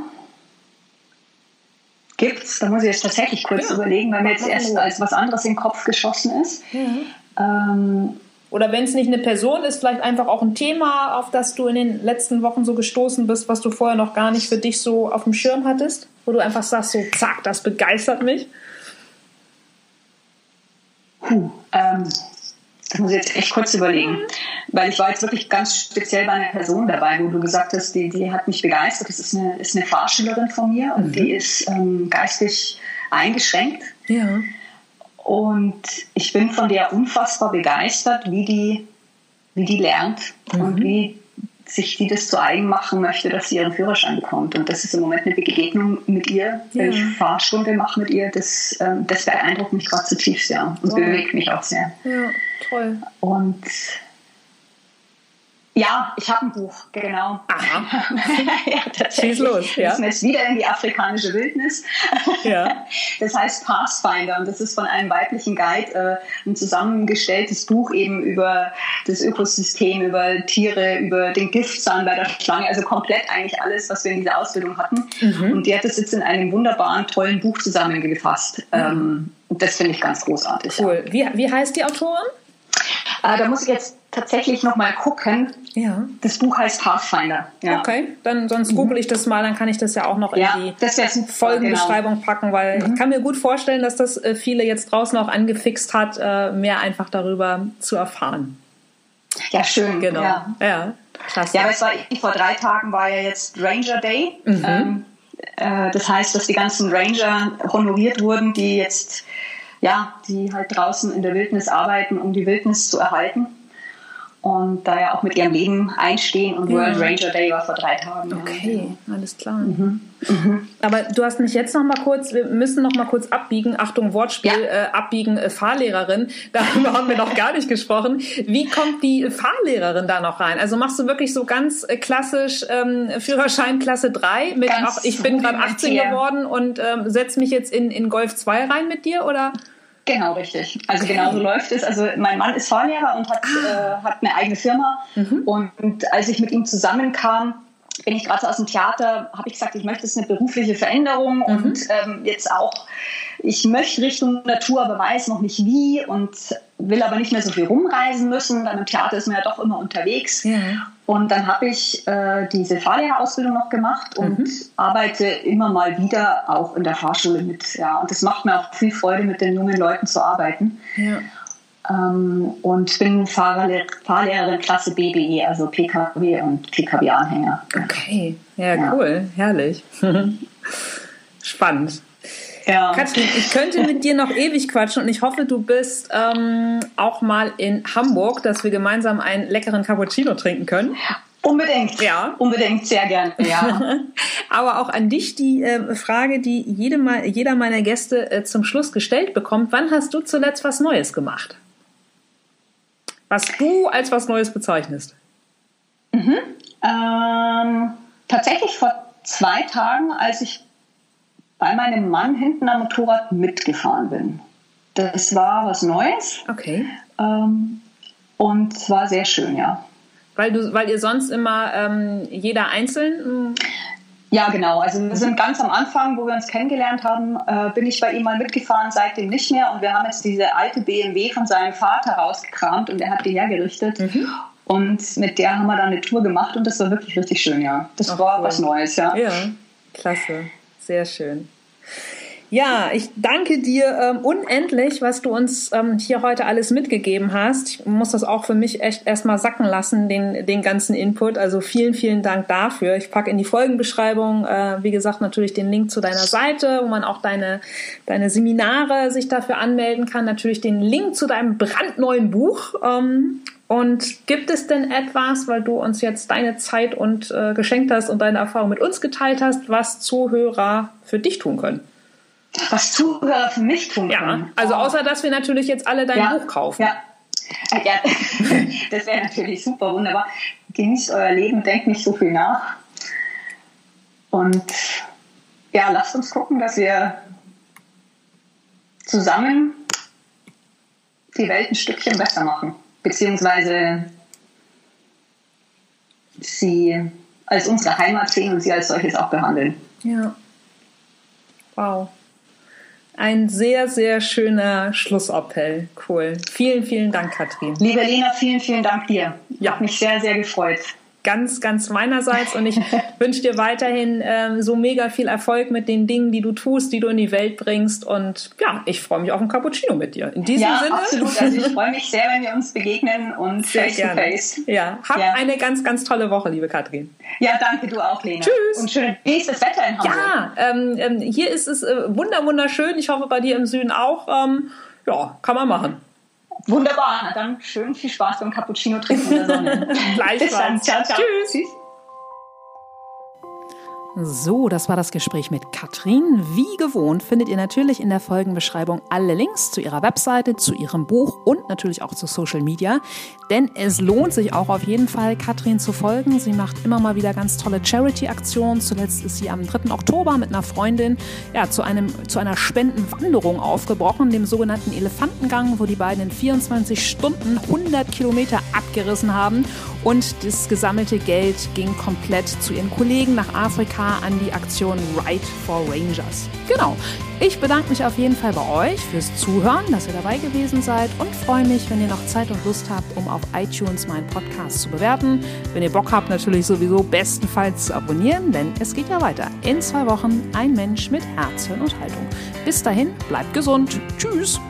Speaker 2: gibt's. Da muss ich jetzt tatsächlich kurz ja. überlegen, weil mir jetzt erst als was anderes in den Kopf geschossen ist. Mhm.
Speaker 1: Ähm, oder wenn es nicht eine Person ist, vielleicht einfach auch ein Thema, auf das du in den letzten Wochen so gestoßen bist, was du vorher noch gar nicht für dich so auf dem Schirm hattest, wo du einfach sagst, so zack, das begeistert mich.
Speaker 2: Puh, ähm, das muss ich jetzt echt kurz überlegen. Weil ich war jetzt wirklich ganz speziell bei einer Person dabei, wo du gesagt hast, die, die hat mich begeistert. Das ist eine, ist eine Fahrschülerin von mir und mhm. die ist ähm, geistig eingeschränkt.
Speaker 1: Ja.
Speaker 2: Und ich bin von der unfassbar begeistert, wie die, wie die lernt mhm. und wie sich die das zu eigen machen möchte, dass sie ihren Führerschein bekommt. Und das ist im Moment eine Begegnung mit ihr, wenn ja. ich Fahrstunde mache mit ihr. Das, ähm, das beeindruckt mich gerade zutiefst, ja. Und wow. bewegt mich auch sehr.
Speaker 1: Ja, toll.
Speaker 2: Und ja, ich habe ein Buch, genau.
Speaker 1: Aha. ja, Schieß los.
Speaker 2: Ja. Das ist jetzt wieder in die afrikanische Wildnis.
Speaker 1: ja.
Speaker 2: Das heißt Pathfinder und das ist von einem weiblichen Guide äh, ein zusammengestelltes Buch eben über das Ökosystem, über Tiere, über den Giftzahn bei der Schlange, also komplett eigentlich alles, was wir in dieser Ausbildung hatten. Mhm. Und die hat das jetzt in einem wunderbaren, tollen Buch zusammengefasst. Mhm. Ähm, das finde ich ganz großartig.
Speaker 1: Cool. Ja. Wie, wie heißt die Autorin?
Speaker 2: Äh, da muss ich jetzt tatsächlich noch mal gucken.
Speaker 1: Ja.
Speaker 2: Das Buch heißt Pathfinder.
Speaker 1: Ja. Okay, dann sonst google ich das mal, dann kann ich das ja auch noch in die Folgenbeschreibung genau. packen, weil mhm. ich kann mir gut vorstellen, dass das äh, viele jetzt draußen auch angefixt hat, äh, mehr einfach darüber zu erfahren.
Speaker 2: Ja, schön.
Speaker 1: Genau. Ja,
Speaker 2: ja klasse. Ja, es war vor drei Tagen war ja jetzt Ranger Day. Mhm. Ähm, äh, das heißt, dass die ganzen Ranger honoriert wurden, die jetzt ja, die halt draußen in der Wildnis arbeiten, um die Wildnis zu erhalten und da ja auch mit ihrem Leben einstehen. Und World ja. Ranger Day war vor drei Tagen.
Speaker 1: Okay, ja. alles klar. Mhm. Mhm. Aber du hast mich jetzt noch mal kurz, wir müssen noch mal kurz abbiegen, Achtung Wortspiel, ja. äh, abbiegen äh, Fahrlehrerin, darüber haben wir noch gar nicht gesprochen. Wie kommt die Fahrlehrerin da noch rein? Also machst du wirklich so ganz äh, klassisch ähm, Führerschein Klasse 3 mit auch, ich bin gerade 18 geworden und ähm, setz mich jetzt in, in Golf 2 rein mit dir oder?
Speaker 2: Genau, richtig. Also okay. genau so läuft es. Also mein Mann ist Fahrlehrer und hat, ah. äh, hat eine eigene Firma. Mhm. Und, und als ich mit ihm zusammenkam, bin ich gerade so aus dem Theater, habe ich gesagt, ich möchte jetzt eine berufliche Veränderung mhm. und ähm, jetzt auch, ich möchte Richtung Natur, aber weiß noch nicht wie und will aber nicht mehr so viel rumreisen müssen. Dann im Theater ist man ja doch immer unterwegs. Ja. Und dann habe ich äh, diese Fahrlehrerausbildung noch gemacht und mhm. arbeite immer mal wieder auch in der Fahrschule mit. Ja, und es macht mir auch viel Freude, mit den jungen Leuten zu arbeiten. Ja. Ähm, und bin Fahrlehr Fahrlehrerin Klasse BBE, also PKW und PKW-Anhänger.
Speaker 1: Okay, ja, ja, cool, herrlich. Spannend. Ja. Katrin, ich könnte mit dir noch ewig quatschen und ich hoffe, du bist ähm, auch mal in Hamburg, dass wir gemeinsam einen leckeren Cappuccino trinken können.
Speaker 2: Unbedingt. Ja. Unbedingt, sehr gerne. Ja.
Speaker 1: Aber auch an dich die äh, Frage, die jede, jeder meiner Gäste äh, zum Schluss gestellt bekommt. Wann hast du zuletzt was Neues gemacht? Was du als was Neues bezeichnest?
Speaker 2: Mhm. Ähm, tatsächlich vor zwei Tagen, als ich bei meinem Mann hinten am Motorrad mitgefahren bin. Das war was Neues.
Speaker 1: Okay.
Speaker 2: Ähm, und es war sehr schön, ja.
Speaker 1: Weil, du, weil ihr sonst immer ähm, jeder einzeln?
Speaker 2: Ja, genau. Also wir sind ganz am Anfang, wo wir uns kennengelernt haben, äh, bin ich bei ihm mal mitgefahren, seitdem nicht mehr. Und wir haben jetzt diese alte BMW von seinem Vater rausgekramt und er hat die hergerichtet. Mhm. Und mit der haben wir dann eine Tour gemacht und das war wirklich richtig schön, ja. Das Ach, war cool. was Neues, ja.
Speaker 1: Ja, klasse. Sehr schön. Ja, ich danke dir ähm, unendlich, was du uns ähm, hier heute alles mitgegeben hast. Ich muss das auch für mich echt erstmal sacken lassen, den, den ganzen Input. Also vielen, vielen Dank dafür. Ich packe in die Folgenbeschreibung, äh, wie gesagt, natürlich den Link zu deiner Seite, wo man auch deine, deine Seminare sich dafür anmelden kann. Natürlich den Link zu deinem brandneuen Buch. Ähm, und gibt es denn etwas, weil du uns jetzt deine Zeit und äh, geschenkt hast und deine Erfahrung mit uns geteilt hast, was Zuhörer für dich tun können?
Speaker 2: Was Zuhörer für mich tun
Speaker 1: ja, können. Also oh. außer, dass wir natürlich jetzt alle dein ja, Buch kaufen.
Speaker 2: Ja, ja das wäre natürlich super, wunderbar. Genießt euer Leben, denkt nicht so viel nach. Und ja, lasst uns gucken, dass wir zusammen die Welt ein Stückchen besser machen. Beziehungsweise sie als unsere Heimat sehen und sie als solches auch behandeln.
Speaker 1: Ja. Wow. Ein sehr, sehr schöner Schlussappell. Cool. Vielen, vielen Dank, Katrin.
Speaker 2: Liebe Lena, vielen, vielen Dank dir. Ja. Hat mich sehr, sehr gefreut
Speaker 1: ganz, ganz meinerseits und ich wünsche dir weiterhin ähm, so mega viel Erfolg mit den Dingen, die du tust, die du in die Welt bringst und ja, ich freue mich auf ein Cappuccino mit dir. In diesem ja, Sinne.
Speaker 2: absolut. Also ich freue mich sehr, wenn wir uns begegnen und sehr face gerne. to face.
Speaker 1: Ja, hab ja. eine ganz, ganz tolle Woche, liebe Katrin.
Speaker 2: Ja, danke, du auch, Lena.
Speaker 1: Tschüss.
Speaker 2: Und schön, wie ist das Wetter in Hamburg?
Speaker 1: Ja, ähm, ähm, hier ist es äh, wunder, wunderschön. Ich hoffe, bei dir im Süden auch. Ähm, ja, kann man machen.
Speaker 2: Wunderbar, na dann schön viel Spaß beim Cappuccino trinken in der Sonne.
Speaker 1: Gleichfalls.
Speaker 2: Ciao, ciao.
Speaker 1: Tschüss. Tschüss. So, das war das Gespräch mit Katrin. Wie gewohnt findet ihr natürlich in der Folgenbeschreibung alle Links zu ihrer Webseite, zu ihrem Buch und natürlich auch zu Social Media. Denn es lohnt sich auch auf jeden Fall, Katrin zu folgen. Sie macht immer mal wieder ganz tolle Charity-Aktionen. Zuletzt ist sie am 3. Oktober mit einer Freundin ja, zu, einem, zu einer Spendenwanderung aufgebrochen, dem sogenannten Elefantengang, wo die beiden in 24 Stunden 100 Kilometer abgerissen haben. Und das gesammelte Geld ging komplett zu ihren Kollegen nach Afrika an die Aktion Ride for Rangers. Genau. Ich bedanke mich auf jeden Fall bei euch fürs Zuhören, dass ihr dabei gewesen seid und freue mich, wenn ihr noch Zeit und Lust habt, um auf iTunes meinen Podcast zu bewerten. Wenn ihr Bock habt, natürlich sowieso bestenfalls zu abonnieren, denn es geht ja weiter. In zwei Wochen ein Mensch mit Herz, Hirn und Haltung. Bis dahin, bleibt gesund. Tschüss.